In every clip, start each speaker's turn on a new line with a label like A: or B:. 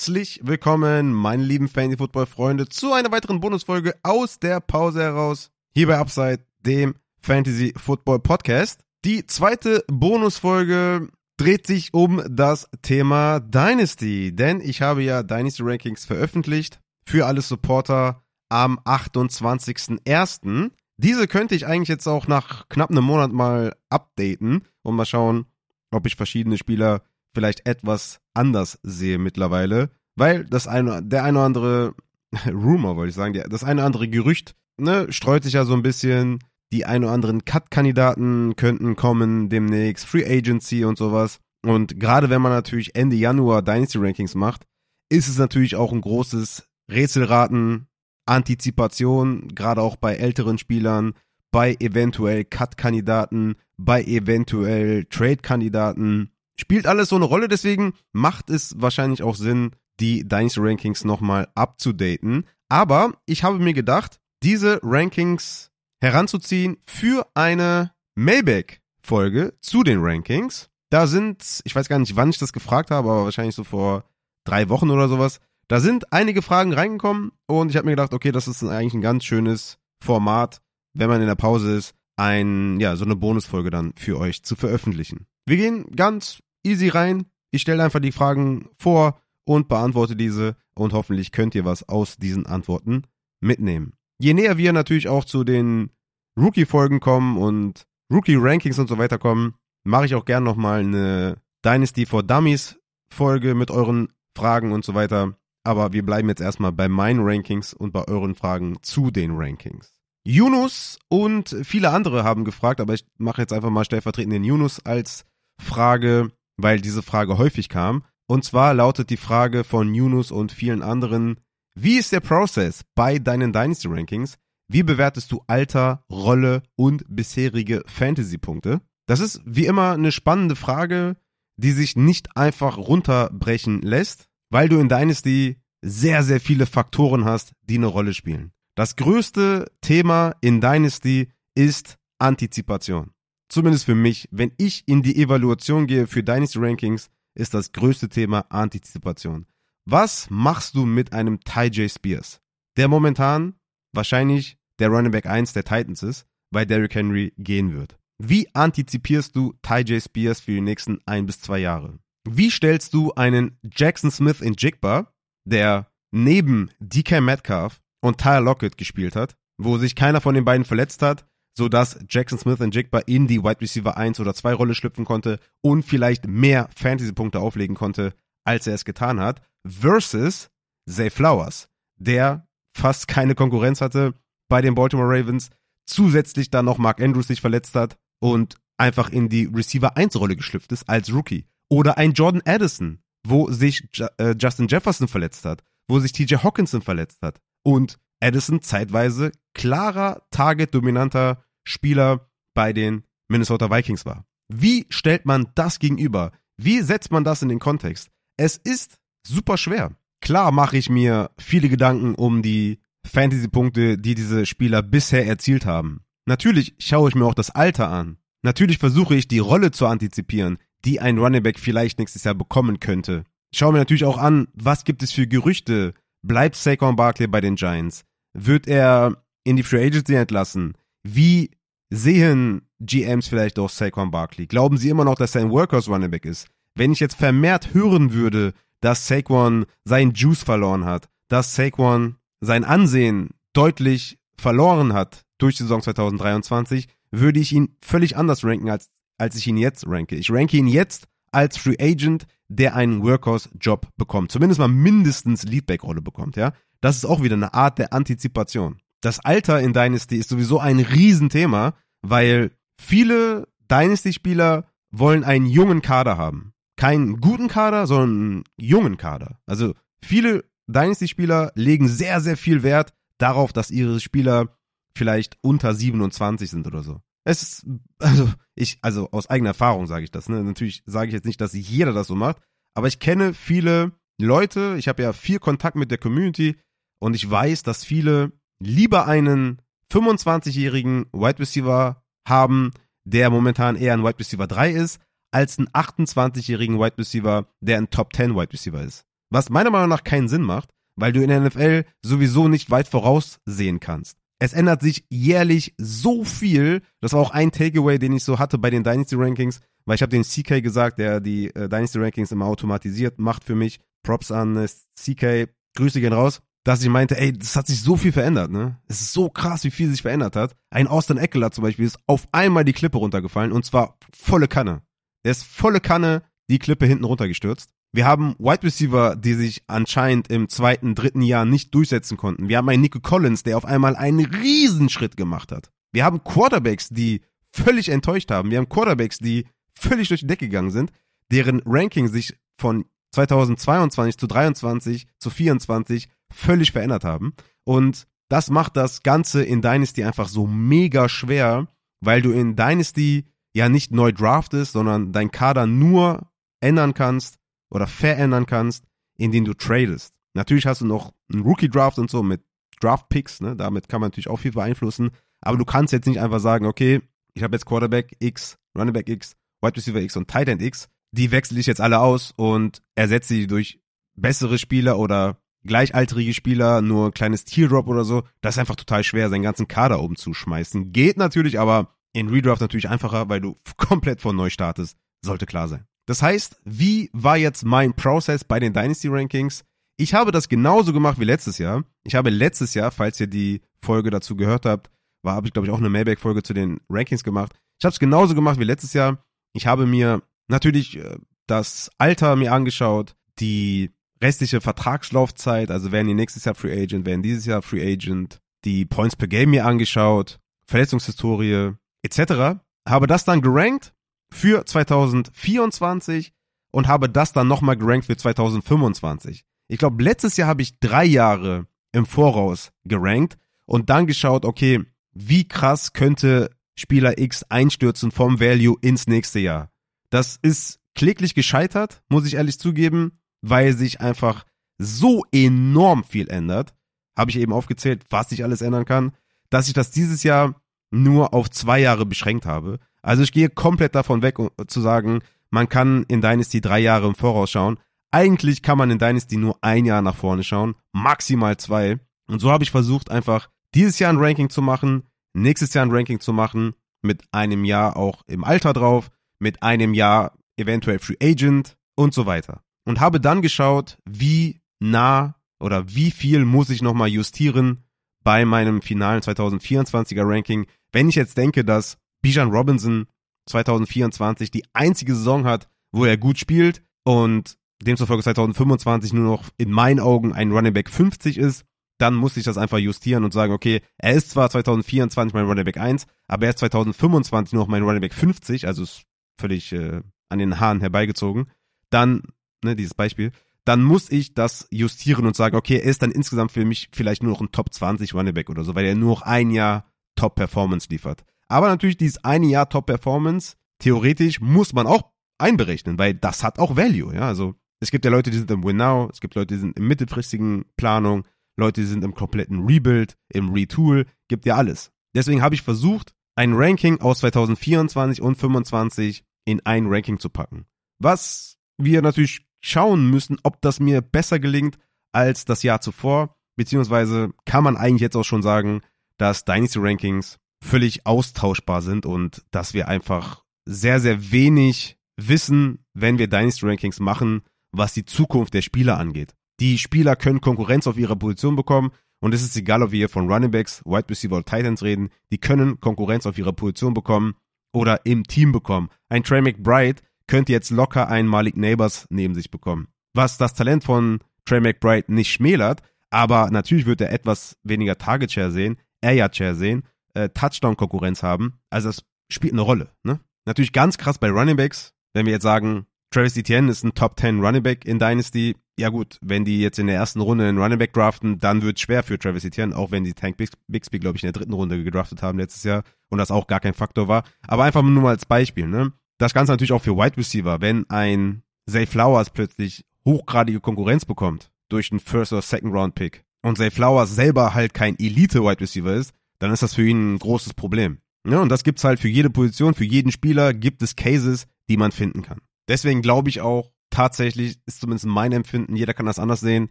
A: Herzlich willkommen, meine lieben Fantasy-Football-Freunde, zu einer weiteren Bonusfolge aus der Pause heraus, hier bei Upside, dem Fantasy-Football-Podcast. Die zweite Bonusfolge dreht sich um das Thema Dynasty, denn ich habe ja Dynasty Rankings veröffentlicht für alle Supporter am 28.01. Diese könnte ich eigentlich jetzt auch nach knapp einem Monat mal updaten und mal schauen, ob ich verschiedene Spieler vielleicht etwas anders sehe mittlerweile, weil das eine, der eine oder andere Rumor, wollte ich sagen, das eine oder andere Gerücht, ne, streut sich ja so ein bisschen. Die ein oder anderen Cut-Kandidaten könnten kommen demnächst, Free Agency und sowas. Und gerade wenn man natürlich Ende Januar Dynasty Rankings macht, ist es natürlich auch ein großes Rätselraten, Antizipation, gerade auch bei älteren Spielern, bei eventuell Cut-Kandidaten, bei eventuell Trade-Kandidaten. Spielt alles so eine Rolle, deswegen macht es wahrscheinlich auch Sinn, die Dynasty Rankings nochmal abzudaten. Aber ich habe mir gedacht, diese Rankings heranzuziehen für eine Mailback-Folge zu den Rankings. Da sind, ich weiß gar nicht, wann ich das gefragt habe, aber wahrscheinlich so vor drei Wochen oder sowas. Da sind einige Fragen reingekommen und ich habe mir gedacht, okay, das ist eigentlich ein ganz schönes Format, wenn man in der Pause ist, ein, ja, so eine Bonusfolge dann für euch zu veröffentlichen. Wir gehen ganz easy rein. Ich stelle einfach die Fragen vor und beantworte diese und hoffentlich könnt ihr was aus diesen Antworten mitnehmen. Je näher wir natürlich auch zu den Rookie-Folgen kommen und Rookie-Rankings und so weiter kommen, mache ich auch gern nochmal eine Dynasty for Dummies Folge mit euren Fragen und so weiter. Aber wir bleiben jetzt erstmal bei meinen Rankings und bei euren Fragen zu den Rankings. Yunus und viele andere haben gefragt, aber ich mache jetzt einfach mal stellvertretend den Yunus als Frage weil diese Frage häufig kam. Und zwar lautet die Frage von Yunus und vielen anderen, wie ist der Prozess bei deinen Dynasty Rankings? Wie bewertest du Alter, Rolle und bisherige Fantasy-Punkte? Das ist wie immer eine spannende Frage, die sich nicht einfach runterbrechen lässt, weil du in Dynasty sehr, sehr viele Faktoren hast, die eine Rolle spielen. Das größte Thema in Dynasty ist Antizipation zumindest für mich, wenn ich in die Evaluation gehe für Dynasty Rankings, ist das größte Thema Antizipation. Was machst du mit einem Ty J. Spears, der momentan wahrscheinlich der Running Back 1 der Titans ist, weil Derrick Henry gehen wird? Wie antizipierst du Ty J. Spears für die nächsten ein bis zwei Jahre? Wie stellst du einen Jackson Smith in Jigba, der neben DK Metcalf und Tyler Lockett gespielt hat, wo sich keiner von den beiden verletzt hat, sodass Jackson Smith und Jigba in die Wide Receiver 1 oder 2 Rolle schlüpfen konnte und vielleicht mehr Fantasy-Punkte auflegen konnte, als er es getan hat, versus Zay Flowers, der fast keine Konkurrenz hatte bei den Baltimore Ravens, zusätzlich dann noch Mark Andrews sich verletzt hat und einfach in die Receiver 1 Rolle geschlüpft ist als Rookie. Oder ein Jordan Addison, wo sich äh, Justin Jefferson verletzt hat, wo sich TJ Hawkinson verletzt hat und Addison zeitweise klarer, target-dominanter Spieler bei den Minnesota Vikings war. Wie stellt man das gegenüber? Wie setzt man das in den Kontext? Es ist super schwer. Klar mache ich mir viele Gedanken um die Fantasy-Punkte, die diese Spieler bisher erzielt haben. Natürlich schaue ich mir auch das Alter an. Natürlich versuche ich die Rolle zu antizipieren, die ein Running Back vielleicht nächstes Jahr bekommen könnte. Ich schaue mir natürlich auch an, was gibt es für Gerüchte? Bleibt Saquon Barkley bei den Giants? Wird er in die Free Agency entlassen? Wie sehen GMs vielleicht auch Saquon Barkley? Glauben sie immer noch, dass er ein Workhorse Running Back ist? Wenn ich jetzt vermehrt hören würde, dass Saquon seinen Juice verloren hat, dass Saquon sein Ansehen deutlich verloren hat durch die Saison 2023, würde ich ihn völlig anders ranken, als, als ich ihn jetzt ranke. Ich ranke ihn jetzt als Free Agent, der einen Workhorse-Job bekommt. Zumindest mal mindestens Leadback-Rolle bekommt, ja. Das ist auch wieder eine Art der Antizipation. Das Alter in Dynasty ist sowieso ein Riesenthema, weil viele Dynasty-Spieler wollen einen jungen Kader haben. Keinen guten Kader, sondern einen jungen Kader. Also viele Dynasty-Spieler legen sehr, sehr viel Wert darauf, dass ihre Spieler vielleicht unter 27 sind oder so. Es ist, also ich, also aus eigener Erfahrung sage ich das. Ne? Natürlich sage ich jetzt nicht, dass jeder das so macht, aber ich kenne viele Leute, ich habe ja viel Kontakt mit der Community und ich weiß, dass viele lieber einen 25-jährigen Wide Receiver haben, der momentan eher ein Wide Receiver 3 ist, als einen 28-jährigen Wide Receiver, der ein Top 10 Wide Receiver ist. Was meiner Meinung nach keinen Sinn macht, weil du in der NFL sowieso nicht weit voraussehen kannst. Es ändert sich jährlich so viel. Das war auch ein Takeaway, den ich so hatte bei den Dynasty Rankings, weil ich habe den CK gesagt, der die äh, Dynasty Rankings immer automatisiert macht für mich. Props an äh, CK, Grüße gehen raus, dass ich meinte, ey, das hat sich so viel verändert, ne? Es ist so krass, wie viel sich verändert hat. Ein Austin Eckler zum Beispiel ist auf einmal die Klippe runtergefallen und zwar volle Kanne. Er ist volle Kanne die Klippe hinten runtergestürzt. Wir haben Wide Receiver, die sich anscheinend im zweiten, dritten Jahr nicht durchsetzen konnten. Wir haben einen Nico Collins, der auf einmal einen Riesenschritt gemacht hat. Wir haben Quarterbacks, die völlig enttäuscht haben. Wir haben Quarterbacks, die völlig durch die Decke gegangen sind, deren Ranking sich von 2022 zu 23 zu 24 völlig verändert haben. Und das macht das Ganze in Dynasty einfach so mega schwer, weil du in Dynasty ja nicht neu draftest, sondern dein Kader nur ändern kannst, oder verändern kannst, indem du tradest. Natürlich hast du noch einen Rookie-Draft und so mit Draft-Picks, ne? damit kann man natürlich auch viel beeinflussen, aber du kannst jetzt nicht einfach sagen, okay, ich habe jetzt Quarterback X, Running Back X, Wide Receiver X und Tight End X, die wechsle ich jetzt alle aus und ersetze sie durch bessere Spieler oder gleichaltrige Spieler, nur ein kleines Teardrop oder so. Das ist einfach total schwer, seinen ganzen Kader oben zu schmeißen. Geht natürlich, aber in Redraft natürlich einfacher, weil du komplett von neu startest. Sollte klar sein. Das heißt, wie war jetzt mein Prozess bei den Dynasty Rankings? Ich habe das genauso gemacht wie letztes Jahr. Ich habe letztes Jahr, falls ihr die Folge dazu gehört habt, war, habe ich glaube ich auch eine Mailback-Folge zu den Rankings gemacht. Ich habe es genauso gemacht wie letztes Jahr. Ich habe mir natürlich äh, das Alter mir angeschaut, die restliche Vertragslaufzeit, also werden die nächstes Jahr Free Agent, werden dieses Jahr Free Agent, die Points per Game mir angeschaut, Verletzungshistorie etc. Habe das dann gerankt für 2024 und habe das dann nochmal gerankt für 2025. Ich glaube, letztes Jahr habe ich drei Jahre im Voraus gerankt und dann geschaut, okay, wie krass könnte Spieler X einstürzen vom Value ins nächste Jahr. Das ist kläglich gescheitert, muss ich ehrlich zugeben, weil sich einfach so enorm viel ändert. Habe ich eben aufgezählt, was sich alles ändern kann, dass ich das dieses Jahr nur auf zwei Jahre beschränkt habe. Also ich gehe komplett davon weg, zu sagen, man kann in Dynasty drei Jahre im Voraus schauen. Eigentlich kann man in Dynasty nur ein Jahr nach vorne schauen, maximal zwei. Und so habe ich versucht, einfach dieses Jahr ein Ranking zu machen, nächstes Jahr ein Ranking zu machen, mit einem Jahr auch im Alter drauf, mit einem Jahr eventuell Free Agent und so weiter. Und habe dann geschaut, wie nah oder wie viel muss ich nochmal justieren bei meinem finalen 2024er Ranking, wenn ich jetzt denke, dass Bijan Robinson 2024 die einzige Saison hat, wo er gut spielt und demzufolge 2025 nur noch in meinen Augen ein Running Back 50 ist, dann muss ich das einfach justieren und sagen, okay, er ist zwar 2024 mein Running Back 1, aber er ist 2025 nur noch mein Running Back 50, also ist völlig äh, an den Haaren herbeigezogen. Dann, ne, dieses Beispiel, dann muss ich das justieren und sagen, okay, er ist dann insgesamt für mich vielleicht nur noch ein Top 20 Running Back oder so, weil er nur noch ein Jahr Top Performance liefert. Aber natürlich dieses eine Jahr Top Performance, theoretisch muss man auch einberechnen, weil das hat auch Value, ja. Also es gibt ja Leute, die sind im Win Now, es gibt Leute, die sind im mittelfristigen Planung, Leute, die sind im kompletten Rebuild, im Retool, gibt ja alles. Deswegen habe ich versucht, ein Ranking aus 2024 und 2025 in ein Ranking zu packen. Was wir natürlich schauen müssen, ob das mir besser gelingt als das Jahr zuvor, beziehungsweise kann man eigentlich jetzt auch schon sagen, dass Dynasty Rankings völlig austauschbar sind und dass wir einfach sehr, sehr wenig wissen, wenn wir Dynasty Rankings machen, was die Zukunft der Spieler angeht. Die Spieler können Konkurrenz auf ihrer Position bekommen und es ist egal, ob wir hier von Running Backs, Wide Receiver oder Titans reden, die können Konkurrenz auf ihrer Position bekommen oder im Team bekommen. Ein Trey McBride könnte jetzt locker einen Malik Neighbors neben sich bekommen. Was das Talent von Trey McBride nicht schmälert, aber natürlich wird er etwas weniger Target Share sehen, Air Share sehen äh, Touchdown-Konkurrenz haben. Also das spielt eine Rolle. Ne? Natürlich ganz krass bei Running Backs, wenn wir jetzt sagen, Travis Etienne ist ein Top 10 Running Back in Dynasty. Ja gut, wenn die jetzt in der ersten Runde einen Running Back draften, dann wird es schwer für Travis Etienne, auch wenn die Tank Bixby, glaube ich, in der dritten Runde gedraftet haben letztes Jahr und das auch gar kein Faktor war. Aber einfach nur mal als Beispiel. Ne? Das Ganze natürlich auch für Wide Receiver. Wenn ein Zay Flowers plötzlich hochgradige Konkurrenz bekommt durch einen First- oder Second-Round-Pick und Zay Flowers selber halt kein Elite-Wide Receiver ist, dann ist das für ihn ein großes Problem. Ja, und das gibt's halt für jede Position, für jeden Spieler gibt es Cases, die man finden kann. Deswegen glaube ich auch, tatsächlich, ist zumindest mein Empfinden, jeder kann das anders sehen,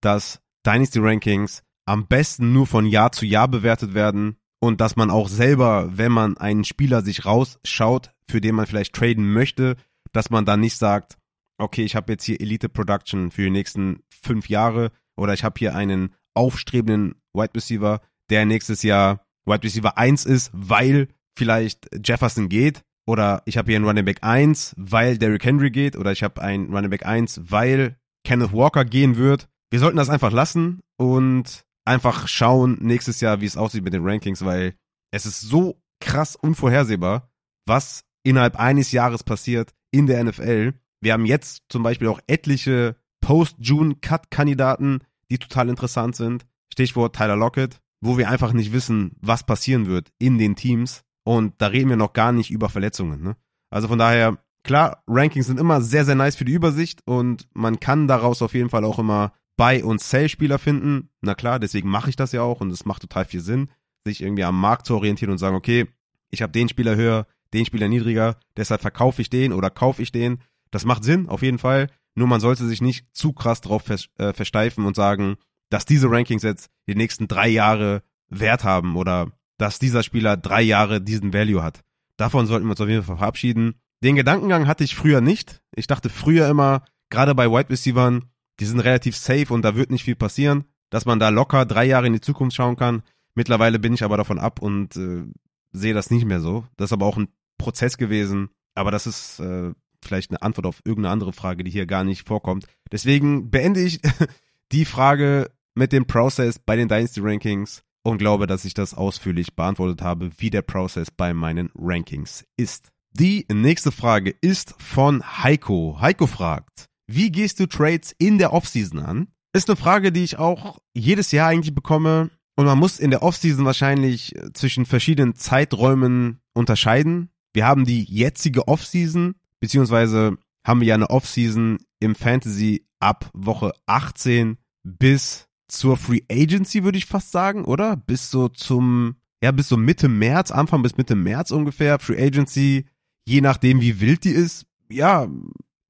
A: dass Dynasty Rankings am besten nur von Jahr zu Jahr bewertet werden und dass man auch selber, wenn man einen Spieler sich rausschaut, für den man vielleicht traden möchte, dass man dann nicht sagt, okay, ich habe jetzt hier Elite Production für die nächsten fünf Jahre oder ich habe hier einen aufstrebenden Wide Receiver, der nächstes Jahr Wide Receiver 1 ist, weil vielleicht Jefferson geht oder ich habe hier einen Running Back 1, weil Derrick Henry geht oder ich habe einen Running Back 1, weil Kenneth Walker gehen wird. Wir sollten das einfach lassen und einfach schauen nächstes Jahr, wie es aussieht mit den Rankings, weil es ist so krass unvorhersehbar, was innerhalb eines Jahres passiert in der NFL. Wir haben jetzt zum Beispiel auch etliche Post-June-Cut-Kandidaten, die total interessant sind. Stichwort Tyler Lockett, wo wir einfach nicht wissen, was passieren wird in den Teams. Und da reden wir noch gar nicht über Verletzungen. Ne? Also von daher, klar, Rankings sind immer sehr, sehr nice für die Übersicht und man kann daraus auf jeden Fall auch immer Buy- und Sell-Spieler finden. Na klar, deswegen mache ich das ja auch und es macht total viel Sinn, sich irgendwie am Markt zu orientieren und sagen, okay, ich habe den Spieler höher, den Spieler niedriger, deshalb verkaufe ich den oder kaufe ich den. Das macht Sinn, auf jeden Fall. Nur man sollte sich nicht zu krass drauf äh, versteifen und sagen, dass diese Rankings jetzt die nächsten drei Jahre Wert haben oder dass dieser Spieler drei Jahre diesen Value hat. Davon sollten wir uns auf jeden Fall verabschieden. Den Gedankengang hatte ich früher nicht. Ich dachte früher immer, gerade bei Wide Receivern, die sind relativ safe und da wird nicht viel passieren, dass man da locker drei Jahre in die Zukunft schauen kann. Mittlerweile bin ich aber davon ab und äh, sehe das nicht mehr so. Das ist aber auch ein Prozess gewesen. Aber das ist äh, vielleicht eine Antwort auf irgendeine andere Frage, die hier gar nicht vorkommt. Deswegen beende ich die Frage mit dem Process bei den Dynasty Rankings und glaube, dass ich das ausführlich beantwortet habe, wie der Prozess bei meinen Rankings ist. Die nächste Frage ist von Heiko. Heiko fragt, wie gehst du Trades in der Offseason an? Ist eine Frage, die ich auch jedes Jahr eigentlich bekomme. Und man muss in der Offseason wahrscheinlich zwischen verschiedenen Zeiträumen unterscheiden. Wir haben die jetzige Offseason, beziehungsweise haben wir ja eine Offseason im Fantasy ab Woche 18 bis zur Free Agency, würde ich fast sagen, oder? Bis so zum, ja, bis so Mitte März, Anfang bis Mitte März ungefähr. Free Agency, je nachdem wie wild die ist, ja,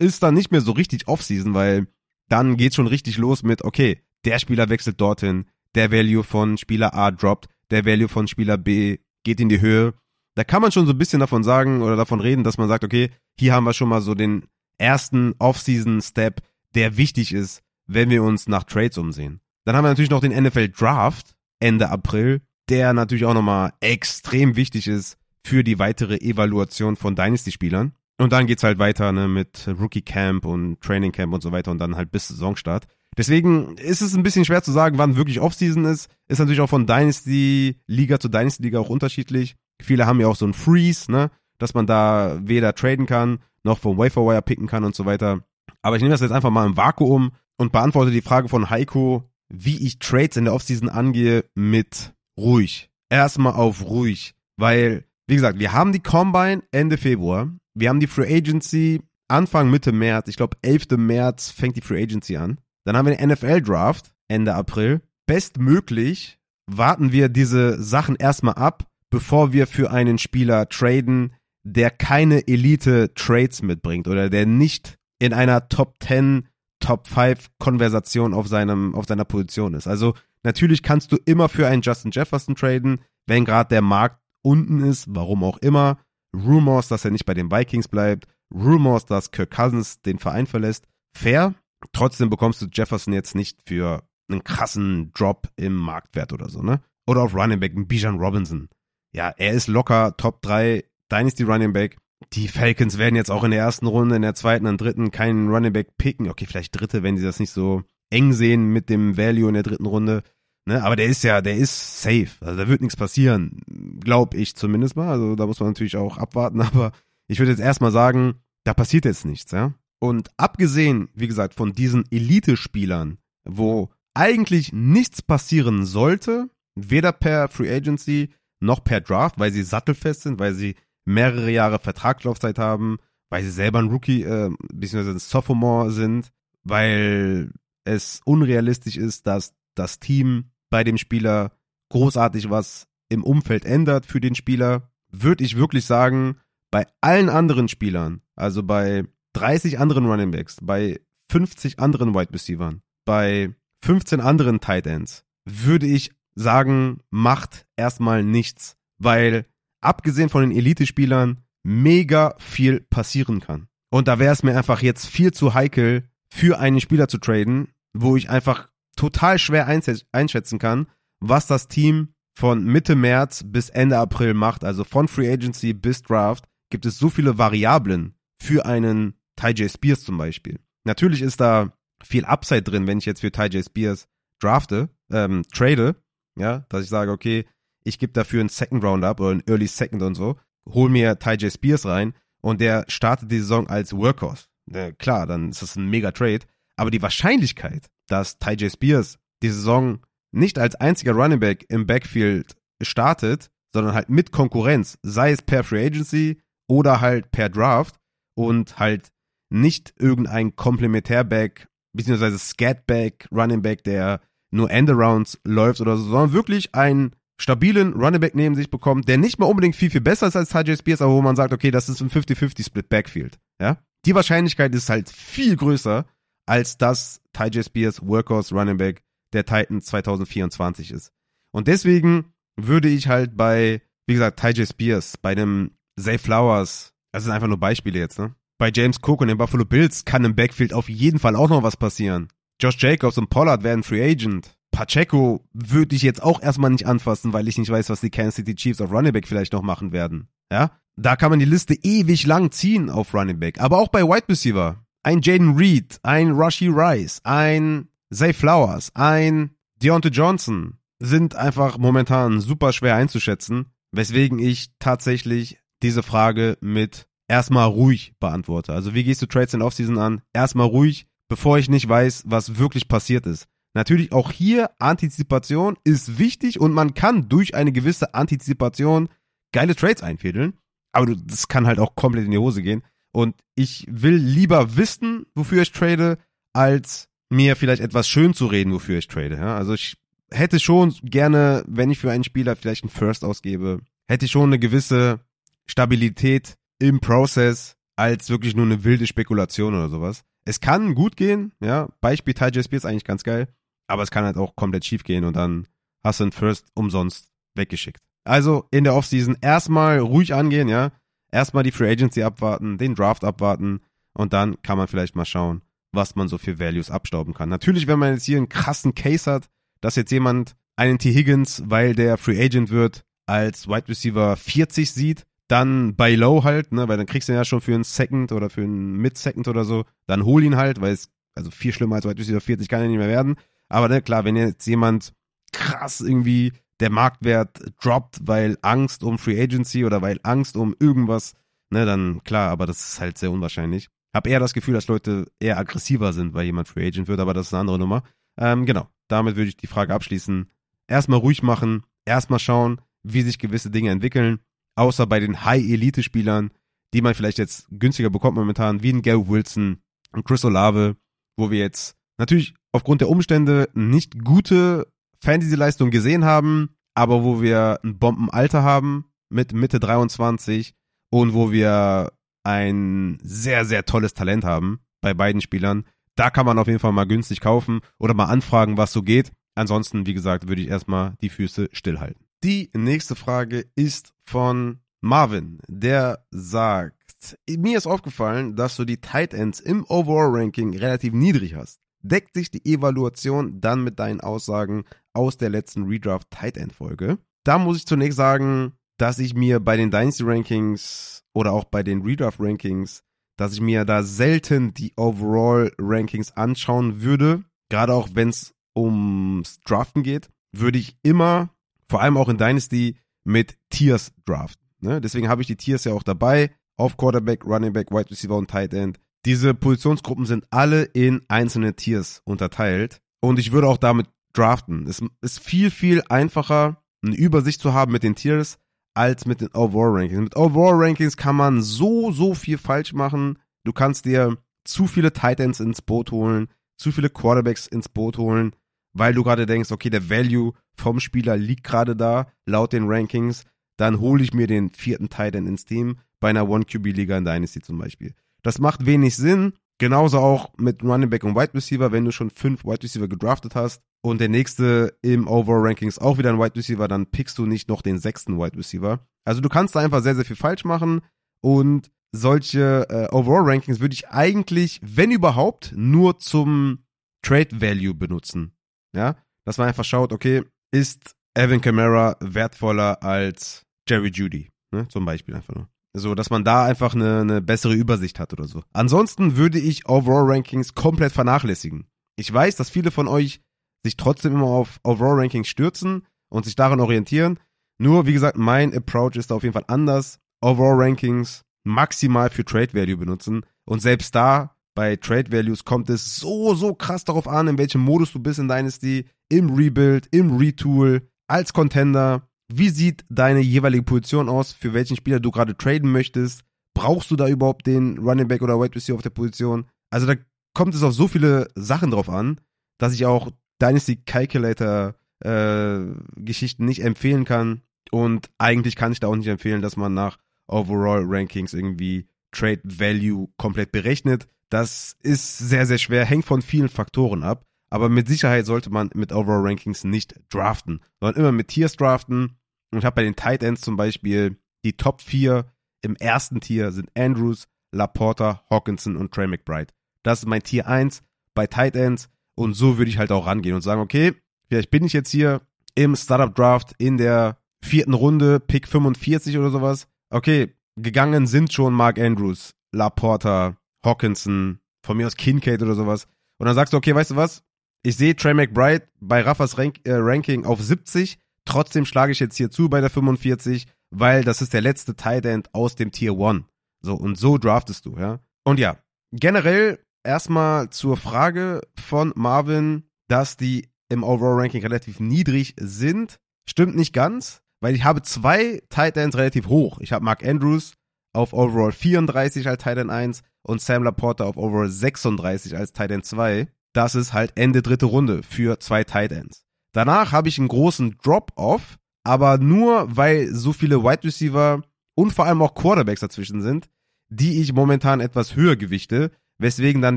A: ist dann nicht mehr so richtig Offseason, weil dann geht's schon richtig los mit, okay, der Spieler wechselt dorthin, der Value von Spieler A droppt, der Value von Spieler B geht in die Höhe. Da kann man schon so ein bisschen davon sagen oder davon reden, dass man sagt, okay, hier haben wir schon mal so den ersten Offseason-Step, der wichtig ist, wenn wir uns nach Trades umsehen. Dann haben wir natürlich noch den NFL Draft Ende April, der natürlich auch nochmal extrem wichtig ist für die weitere Evaluation von Dynasty-Spielern. Und dann geht's halt weiter ne, mit Rookie Camp und Training Camp und so weiter und dann halt bis Saisonstart. Deswegen ist es ein bisschen schwer zu sagen, wann wirklich Offseason ist. Ist natürlich auch von Dynasty Liga zu Dynasty Liga auch unterschiedlich. Viele haben ja auch so ein Freeze, ne, dass man da weder traden kann, noch vom Waferwire picken kann und so weiter. Aber ich nehme das jetzt einfach mal im Vakuum und beantworte die Frage von Heiko, wie ich Trades in der Offseason angehe, mit ruhig. Erstmal auf ruhig, weil, wie gesagt, wir haben die Combine Ende Februar. Wir haben die Free Agency Anfang, Mitte März. Ich glaube, 11. März fängt die Free Agency an. Dann haben wir den NFL Draft Ende April. Bestmöglich warten wir diese Sachen erstmal ab, bevor wir für einen Spieler traden, der keine Elite Trades mitbringt oder der nicht in einer Top 10, Top 5 Konversation auf seinem, auf seiner Position ist. Also natürlich kannst du immer für einen Justin Jefferson traden, wenn gerade der Markt unten ist, warum auch immer. Rumors, dass er nicht bei den Vikings bleibt, Rumors, dass Kirk Cousins den Verein verlässt. Fair. Trotzdem bekommst du Jefferson jetzt nicht für einen krassen Drop im Marktwert oder so, ne? Oder auf Running Back, Bijan Robinson. Ja, er ist locker Top 3 Dynasty Running Back. Die Falcons werden jetzt auch in der ersten Runde, in der zweiten und dritten keinen Running Back picken. Okay, vielleicht dritte, wenn sie das nicht so eng sehen mit dem Value in der dritten Runde. Ne, aber der ist ja, der ist safe. Also da wird nichts passieren, glaube ich zumindest mal. Also da muss man natürlich auch abwarten, aber ich würde jetzt erstmal sagen, da passiert jetzt nichts, ja. Und abgesehen, wie gesagt, von diesen Elite-Spielern, wo eigentlich nichts passieren sollte, weder per Free Agency noch per Draft, weil sie sattelfest sind, weil sie mehrere Jahre Vertragslaufzeit haben, weil sie selber ein Rookie äh, bzw. ein Sophomore sind, weil es unrealistisch ist, dass das Team bei dem Spieler großartig was im Umfeld ändert für den Spieler, würde ich wirklich sagen, bei allen anderen Spielern, also bei 30 anderen Running Backs, bei 50 anderen Wide Receivers, bei 15 anderen Tight Ends, würde ich sagen, macht erstmal nichts, weil abgesehen von den Elite-Spielern mega viel passieren kann. Und da wäre es mir einfach jetzt viel zu heikel, für einen Spieler zu traden, wo ich einfach total schwer einschätzen kann, was das Team von Mitte März bis Ende April macht, also von Free Agency bis Draft, gibt es so viele Variablen für einen Ty J. Spears zum Beispiel. Natürlich ist da viel Upside drin, wenn ich jetzt für Ty J. Spears drafte, ähm, trade, ja, dass ich sage, okay, ich gebe dafür einen Second Round up oder einen Early Second und so, hol mir Ty J. Spears rein und der startet die Saison als Workhorse. Ja, klar, dann ist das ein mega Trade. Aber die Wahrscheinlichkeit, dass Ty J. Spears die Saison nicht als einziger Running Back im Backfield startet, sondern halt mit Konkurrenz, sei es per Free Agency oder halt per Draft und halt nicht irgendein Komplementärback beziehungsweise Scatback, Running Back, der nur Endarounds läuft oder so, sondern wirklich einen stabilen Running Back neben sich bekommt, der nicht mal unbedingt viel, viel besser ist als Ty Spears, aber wo man sagt, okay, das ist ein 50-50 Split Backfield, ja. Die Wahrscheinlichkeit ist halt viel größer, als dass Ty Spears Workhorse Running Back der Titans 2024 ist. Und deswegen würde ich halt bei, wie gesagt, Ty Spears, bei dem Zay Flowers, das sind einfach nur Beispiele jetzt, ne? Bei James Cook und den Buffalo Bills kann im Backfield auf jeden Fall auch noch was passieren. Josh Jacobs und Pollard werden Free Agent. Pacheco würde ich jetzt auch erstmal nicht anfassen, weil ich nicht weiß, was die Kansas City Chiefs auf Running Back vielleicht noch machen werden. Ja? Da kann man die Liste ewig lang ziehen auf Running Back. Aber auch bei Wide Receiver. Ein Jaden Reed, ein Rushy Rice, ein Zay Flowers, ein Deontay Johnson sind einfach momentan super schwer einzuschätzen, weswegen ich tatsächlich diese Frage mit erstmal ruhig beantworte. Also wie gehst du Trades in Offseason an? Erstmal ruhig, bevor ich nicht weiß, was wirklich passiert ist. Natürlich auch hier Antizipation ist wichtig und man kann durch eine gewisse Antizipation geile Trades einfädeln, aber das kann halt auch komplett in die Hose gehen. Und ich will lieber wissen, wofür ich trade, als mir vielleicht etwas schön zu reden, wofür ich trade. Ja? Also ich hätte schon gerne, wenn ich für einen Spieler vielleicht einen First ausgebe, hätte ich schon eine gewisse Stabilität im Prozess als wirklich nur eine wilde Spekulation oder sowas. Es kann gut gehen, ja. Beispiel Ty J. Spears eigentlich ganz geil, aber es kann halt auch komplett schief gehen und dann hast du einen First umsonst weggeschickt. Also in der Offseason erstmal ruhig angehen, ja. Erstmal die Free Agency abwarten, den Draft abwarten und dann kann man vielleicht mal schauen, was man so für Values abstauben kann. Natürlich, wenn man jetzt hier einen krassen Case hat, dass jetzt jemand einen T. Higgins, weil der Free Agent wird, als Wide Receiver 40 sieht, dann bei Low halt, ne, weil dann kriegst du ihn ja schon für einen Second oder für einen Mid-Second oder so, dann hol ihn halt, weil es, also viel schlimmer als Wide Receiver 40 kann er nicht mehr werden. Aber ne, klar, wenn jetzt jemand krass irgendwie der Marktwert droppt, weil Angst um Free Agency oder weil Angst um irgendwas, ne, dann klar, aber das ist halt sehr unwahrscheinlich. Hab eher das Gefühl, dass Leute eher aggressiver sind, weil jemand Free Agent wird, aber das ist eine andere Nummer. Ähm, genau, damit würde ich die Frage abschließen. Erstmal ruhig machen, erstmal schauen, wie sich gewisse Dinge entwickeln außer bei den High-Elite-Spielern, die man vielleicht jetzt günstiger bekommt momentan, wie ein Gary Wilson und Chris Olave, wo wir jetzt natürlich aufgrund der Umstände nicht gute Fantasy-Leistungen gesehen haben, aber wo wir ein Bombenalter haben mit Mitte 23 und wo wir ein sehr, sehr tolles Talent haben bei beiden Spielern. Da kann man auf jeden Fall mal günstig kaufen oder mal anfragen, was so geht. Ansonsten, wie gesagt, würde ich erstmal die Füße stillhalten. Die nächste Frage ist von Marvin, der sagt, mir ist aufgefallen, dass du die Tight Ends im Overall Ranking relativ niedrig hast. Deckt sich die Evaluation dann mit deinen Aussagen aus der letzten Redraft Tight End Folge? Da muss ich zunächst sagen, dass ich mir bei den Dynasty Rankings oder auch bei den Redraft Rankings, dass ich mir da selten die Overall Rankings anschauen würde. Gerade auch wenn es ums Draften geht, würde ich immer vor allem auch in Dynasty mit Tiers draften. Ne? Deswegen habe ich die Tiers ja auch dabei. Auf Quarterback, Running Back, Wide Receiver und Tight End. Diese Positionsgruppen sind alle in einzelne Tiers unterteilt. Und ich würde auch damit draften. Es ist viel, viel einfacher, eine Übersicht zu haben mit den Tiers, als mit den Overall Rankings. Mit Overall Rankings kann man so, so viel falsch machen. Du kannst dir zu viele Tight Ends ins Boot holen, zu viele Quarterbacks ins Boot holen weil du gerade denkst, okay, der Value vom Spieler liegt gerade da, laut den Rankings, dann hole ich mir den vierten Titan ins Team bei einer One-QB-Liga in Dynasty zum Beispiel. Das macht wenig Sinn. Genauso auch mit Running Back und Wide Receiver, wenn du schon fünf Wide Receiver gedraftet hast und der nächste im Overall Rankings auch wieder ein Wide Receiver, dann pickst du nicht noch den sechsten Wide Receiver. Also du kannst da einfach sehr, sehr viel falsch machen und solche äh, Overall Rankings würde ich eigentlich, wenn überhaupt, nur zum Trade Value benutzen. Ja, dass man einfach schaut, okay, ist Evan Kamara wertvoller als Jerry Judy, ne? zum Beispiel einfach nur. So, dass man da einfach eine, eine bessere Übersicht hat oder so. Ansonsten würde ich Overall Rankings komplett vernachlässigen. Ich weiß, dass viele von euch sich trotzdem immer auf Overall Rankings stürzen und sich daran orientieren. Nur, wie gesagt, mein Approach ist da auf jeden Fall anders. Overall Rankings maximal für Trade Value benutzen. Und selbst da, bei Trade Values, kommt es so, so krass darauf an, in welchem Modus du bist in Dynasty, im Rebuild, im Retool, als Contender. Wie sieht deine jeweilige Position aus, für welchen Spieler du gerade traden möchtest? Brauchst du da überhaupt den Running Back oder Wide Receiver auf der Position? Also da kommt es auf so viele Sachen drauf an, dass ich auch Dynasty Calculator äh, Geschichten nicht empfehlen kann. Und eigentlich kann ich da auch nicht empfehlen, dass man nach Overall Rankings irgendwie Trade Value komplett berechnet. Das ist sehr, sehr schwer, hängt von vielen Faktoren ab. Aber mit Sicherheit sollte man mit Overall Rankings nicht draften, sondern immer mit Tiers draften. Und ich habe bei den Tight Ends zum Beispiel die Top 4 im ersten Tier sind Andrews, Laporta, Hawkinson und Trey McBride. Das ist mein Tier 1 bei Tight Ends. Und so würde ich halt auch rangehen und sagen, okay, vielleicht bin ich jetzt hier im Startup Draft in der vierten Runde, Pick 45 oder sowas. Okay, gegangen sind schon Mark Andrews, Laporta, Hawkinson, von mir aus Kincaid oder sowas. Und dann sagst du, okay, weißt du was? Ich sehe Trey McBride bei Raffas Rank äh, Ranking auf 70. Trotzdem schlage ich jetzt hier zu bei der 45, weil das ist der letzte Tight End aus dem Tier 1. So, und so draftest du, ja. Und ja, generell erstmal zur Frage von Marvin, dass die im Overall Ranking relativ niedrig sind. Stimmt nicht ganz, weil ich habe zwei Tight Ends relativ hoch. Ich habe Mark Andrews auf Overall 34 als Tight End 1 und Sam Laporta auf Overall 36 als Tight End 2. Das ist halt Ende dritte Runde für zwei Tight Ends. Danach habe ich einen großen Drop-Off, aber nur weil so viele Wide Receiver und vor allem auch Quarterbacks dazwischen sind, die ich momentan etwas höher gewichte, weswegen dann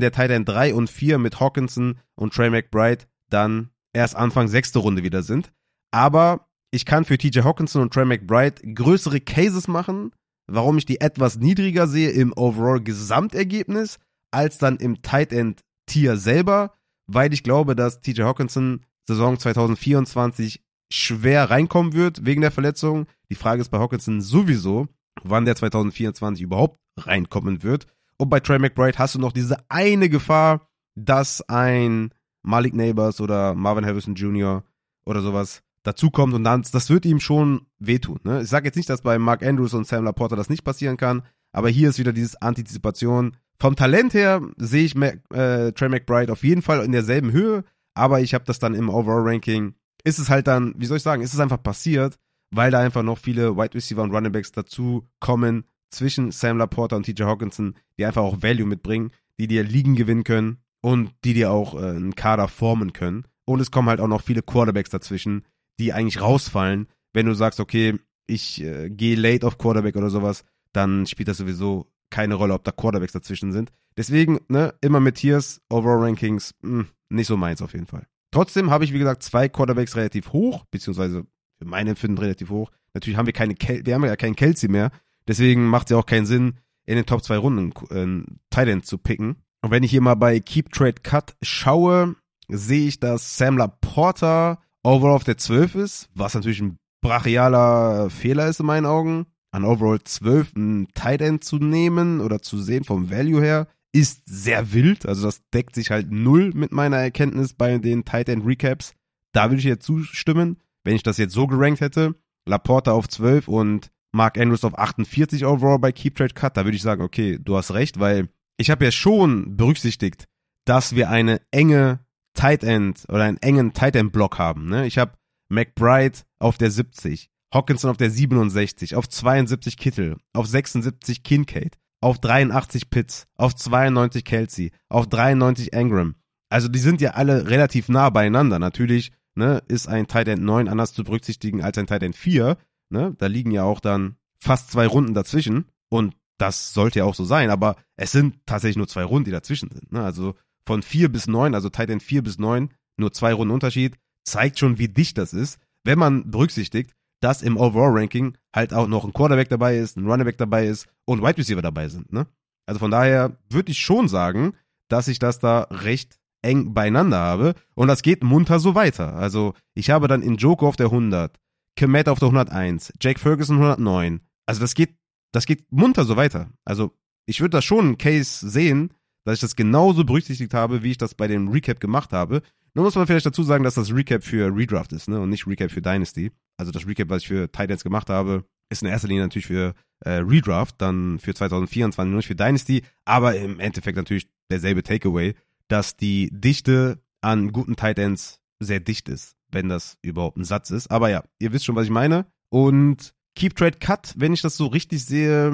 A: der Tight End 3 und 4 mit Hawkinson und Trey McBride dann erst Anfang sechste Runde wieder sind. Aber ich kann für TJ Hawkinson und Trey McBride größere Cases machen, warum ich die etwas niedriger sehe im Overall Gesamtergebnis als dann im Tight End Tier selber, weil ich glaube, dass TJ Hawkinson Saison 2024 schwer reinkommen wird wegen der Verletzung. Die Frage ist bei Hawkinson sowieso, wann der 2024 überhaupt reinkommen wird. Und bei Trey McBride hast du noch diese eine Gefahr, dass ein Malik Neighbors oder Marvin Harrison Jr. oder sowas dazukommt und dann, das wird ihm schon wehtun. Ne? Ich sage jetzt nicht, dass bei Mark Andrews und Sam Laporta das nicht passieren kann, aber hier ist wieder dieses Antizipation. Vom Talent her sehe ich Mac, äh, Trey McBride auf jeden Fall in derselben Höhe, aber ich habe das dann im Overall-Ranking, ist es halt dann, wie soll ich sagen, ist es einfach passiert, weil da einfach noch viele Wide Receiver und Running Backs dazu kommen, zwischen Sam Laporta und TJ Hawkinson, die einfach auch Value mitbringen, die dir Ligen gewinnen können und die dir auch äh, einen Kader formen können. Und es kommen halt auch noch viele Quarterbacks dazwischen, die eigentlich rausfallen. Wenn du sagst, okay, ich äh, gehe late auf Quarterback oder sowas, dann spielt das sowieso keine Rolle, ob da Quarterbacks dazwischen sind. Deswegen, ne, immer mit Tiers, Overall Rankings, mh, hm, nicht so meins auf jeden Fall. Trotzdem habe ich, wie gesagt, zwei Quarterbacks relativ hoch, beziehungsweise für mein Empfinden relativ hoch. Natürlich haben wir keine Kel wir haben ja keinen Kelsey mehr, Deswegen macht es ja auch keinen Sinn, in den Top 2 Runden äh, Tight zu picken. Und wenn ich hier mal bei Keep Trade Cut schaue, sehe ich, dass Sam Laporta overall auf der 12 ist, was natürlich ein brachialer Fehler ist in meinen Augen. An overall 12 ein Tight End zu nehmen oder zu sehen vom Value her, ist sehr wild. Also das deckt sich halt null mit meiner Erkenntnis bei den Tight End Recaps. Da würde ich jetzt zustimmen, wenn ich das jetzt so gerankt hätte. Laporta auf 12 und Mark Andrews auf 48 overall bei Keep Trade Cut, da würde ich sagen, okay, du hast recht, weil ich habe ja schon berücksichtigt, dass wir eine enge Tight End oder einen engen Tight End Block haben. Ne? Ich habe McBride auf der 70, Hawkinson auf der 67, auf 72 Kittel, auf 76 Kincaid, auf 83 Pitts, auf 92 Kelsey, auf 93 Engram. Also die sind ja alle relativ nah beieinander. Natürlich ne, ist ein Tight End 9 anders zu berücksichtigen als ein Tight End 4, Ne? Da liegen ja auch dann fast zwei Runden dazwischen. Und das sollte ja auch so sein, aber es sind tatsächlich nur zwei Runden, die dazwischen sind. Ne? Also von vier bis neun, also Tight End vier bis neun, nur zwei Runden Unterschied, zeigt schon, wie dicht das ist, wenn man berücksichtigt, dass im Overall-Ranking halt auch noch ein Quarterback dabei ist, ein Runnerback dabei ist und Wide Receiver dabei sind. Ne? Also von daher würde ich schon sagen, dass ich das da recht eng beieinander habe und das geht munter so weiter. Also ich habe dann in Joko auf der 100, Kemet auf der 101, Jake Ferguson 109. Also das geht, das geht munter so weiter. Also ich würde da schon einen Case sehen, dass ich das genauso berücksichtigt habe, wie ich das bei dem Recap gemacht habe. Nur muss man vielleicht dazu sagen, dass das Recap für Redraft ist, ne, und nicht Recap für Dynasty. Also das Recap, was ich für Titans gemacht habe, ist in erster Linie natürlich für äh, Redraft, dann für 2024 nur nicht für Dynasty, aber im Endeffekt natürlich derselbe Takeaway, dass die Dichte an guten Titans sehr dicht ist, wenn das überhaupt ein Satz ist. Aber ja, ihr wisst schon, was ich meine. Und Keep Trade Cut, wenn ich das so richtig sehe,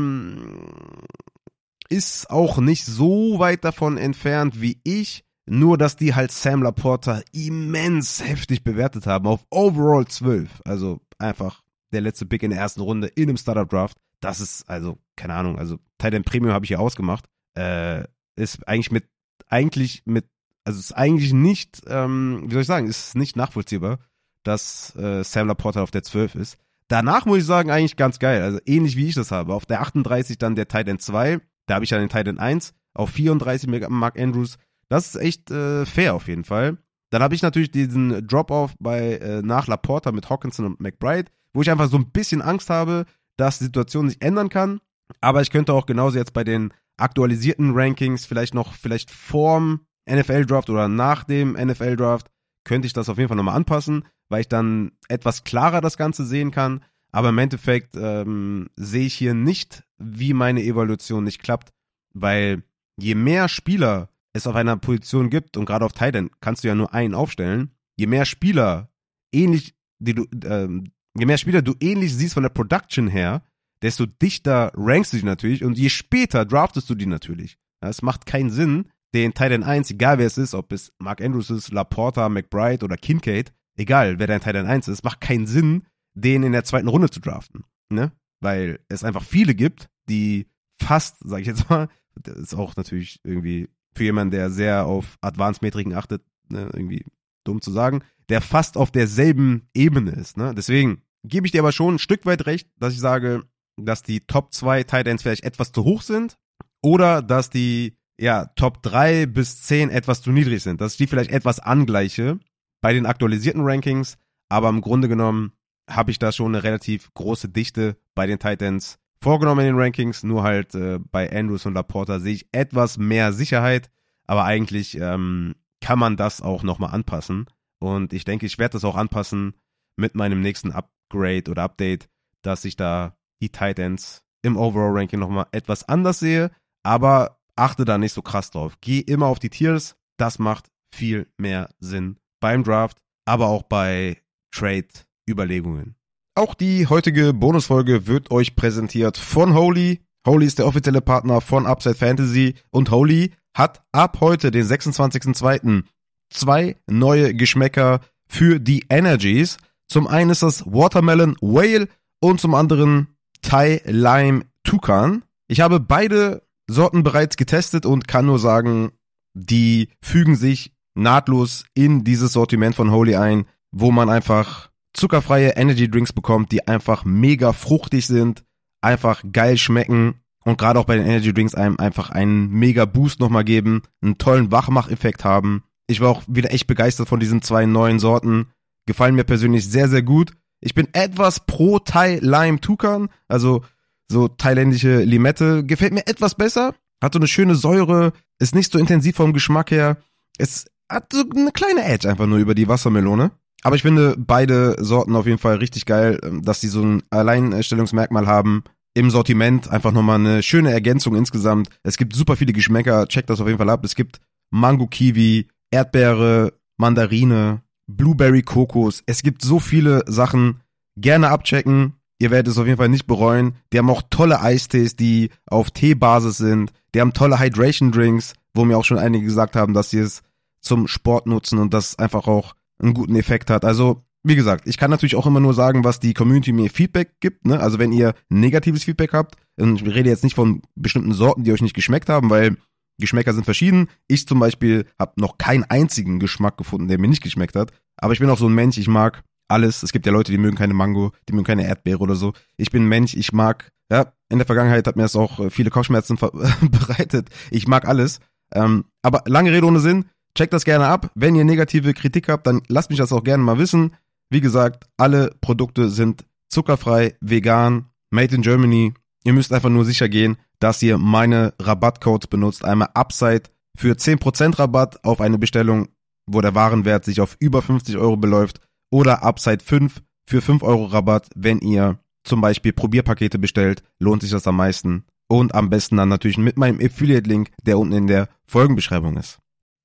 A: ist auch nicht so weit davon entfernt wie ich. Nur, dass die halt Sam Laporta immens heftig bewertet haben auf Overall 12. Also einfach der letzte Pick in der ersten Runde in einem Startup Draft. Das ist also, keine Ahnung, also Titan Premium habe ich hier ausgemacht. Äh, ist eigentlich mit, eigentlich mit, also ist eigentlich nicht, ähm, wie soll ich sagen, ist nicht nachvollziehbar, dass äh, Sam Laporta auf der 12 ist. Danach muss ich sagen, eigentlich ganz geil. Also ähnlich wie ich das habe. Auf der 38 dann der Titan 2. Da habe ich dann den Titan 1. Auf 34 Mark Andrews. Das ist echt äh, fair auf jeden Fall. Dann habe ich natürlich diesen Drop-Off bei äh, nach Laporta mit Hawkinson und McBride, wo ich einfach so ein bisschen Angst habe, dass die Situation sich ändern kann. Aber ich könnte auch genauso jetzt bei den aktualisierten Rankings vielleicht noch, vielleicht vorm NFL-Draft oder nach dem NFL-Draft, könnte ich das auf jeden Fall nochmal anpassen, weil ich dann etwas klarer das Ganze sehen kann. Aber im Endeffekt ähm, sehe ich hier nicht, wie meine Evaluation nicht klappt, weil je mehr Spieler es auf einer Position gibt, und gerade auf Titan kannst du ja nur einen aufstellen, je mehr Spieler ähnlich, die du, ähm, je mehr Spieler du ähnlich siehst von der Production her, desto dichter rankst du die natürlich und je später draftest du die natürlich. Es macht keinen Sinn, den Titan 1, egal wer es ist, ob es Mark Andrews ist, Laporta, McBride oder Kincaid, egal wer dein Titan 1 ist, macht keinen Sinn, den in der zweiten Runde zu draften. Ne? Weil es einfach viele gibt, die fast, sag ich jetzt mal, das ist auch natürlich irgendwie für jemanden, der sehr auf Advanced-Metriken achtet, ne, irgendwie dumm zu sagen, der fast auf derselben Ebene ist. Ne? Deswegen gebe ich dir aber schon ein Stück weit recht, dass ich sage, dass die Top 2 Tight Ends vielleicht etwas zu hoch sind oder dass die ja, Top 3 bis 10 etwas zu niedrig sind, dass ich die vielleicht etwas angleiche bei den aktualisierten Rankings, aber im Grunde genommen habe ich da schon eine relativ große Dichte bei den Titans vorgenommen in den Rankings, nur halt äh, bei Andrews und Laporta sehe ich etwas mehr Sicherheit, aber eigentlich ähm, kann man das auch nochmal anpassen und ich denke, ich werde das auch anpassen mit meinem nächsten Upgrade oder Update, dass ich da die Titans im Overall Ranking nochmal etwas anders sehe, aber achte da nicht so krass drauf. Geh immer auf die Tiers, das macht viel mehr Sinn beim Draft, aber auch bei Trade-Überlegungen. Auch die heutige Bonusfolge wird euch präsentiert von Holy. Holy ist der offizielle Partner von Upside Fantasy und Holy hat ab heute, den 26.02., zwei neue Geschmäcker für die Energies. Zum einen ist das Watermelon Whale und zum anderen Thai Lime Tucan. Ich habe beide Sorten bereits getestet und kann nur sagen, die fügen sich nahtlos in dieses Sortiment von Holy ein, wo man einfach zuckerfreie Energy Drinks bekommt, die einfach mega fruchtig sind, einfach geil schmecken und gerade auch bei den Energy Drinks einem einfach einen mega Boost nochmal geben, einen tollen Wachmacheffekt haben. Ich war auch wieder echt begeistert von diesen zwei neuen Sorten. Gefallen mir persönlich sehr, sehr gut. Ich bin etwas pro Thai Lime Tukan, also so thailändische Limette. Gefällt mir etwas besser. Hat so eine schöne Säure, ist nicht so intensiv vom Geschmack her. Es hat so eine kleine Edge einfach nur über die Wassermelone. Aber ich finde beide Sorten auf jeden Fall richtig geil, ähm, dass die so ein Alleinstellungsmerkmal haben im Sortiment. Einfach nochmal eine schöne Ergänzung insgesamt. Es gibt super viele Geschmäcker, checkt das auf jeden Fall ab. Es gibt Mango Kiwi, Erdbeere, Mandarine, Blueberry Kokos. Es gibt so viele Sachen. Gerne abchecken. Ihr werdet es auf jeden Fall nicht bereuen. Die haben auch tolle Eistees, die auf Teebasis sind. Die haben tolle Hydration Drinks, wo mir auch schon einige gesagt haben, dass sie es zum Sport nutzen und das einfach auch einen guten Effekt hat. Also wie gesagt, ich kann natürlich auch immer nur sagen, was die Community mir Feedback gibt. Ne? Also wenn ihr negatives Feedback habt, und ich rede jetzt nicht von bestimmten Sorten, die euch nicht geschmeckt haben, weil Geschmäcker sind verschieden. Ich zum Beispiel habe noch keinen einzigen Geschmack gefunden, der mir nicht geschmeckt hat. Aber ich bin auch so ein Mensch, ich mag alles. Es gibt ja Leute, die mögen keine Mango, die mögen keine Erdbeere oder so. Ich bin ein Mensch, ich mag, ja, in der Vergangenheit hat mir das auch viele Kopfschmerzen bereitet. Ich mag alles. Ähm, aber lange Rede ohne Sinn, checkt das gerne ab. Wenn ihr negative Kritik habt, dann lasst mich das auch gerne mal wissen. Wie gesagt, alle Produkte sind zuckerfrei, vegan, made in Germany. Ihr müsst einfach nur sicher gehen, dass ihr meine Rabattcodes benutzt. Einmal Upside für 10% Rabatt auf eine Bestellung, wo der Warenwert sich auf über 50 Euro beläuft. Oder Upside 5 für 5 Euro Rabatt, wenn ihr zum Beispiel Probierpakete bestellt, lohnt sich das am meisten. Und am besten dann natürlich mit meinem Affiliate-Link, der unten in der Folgenbeschreibung ist.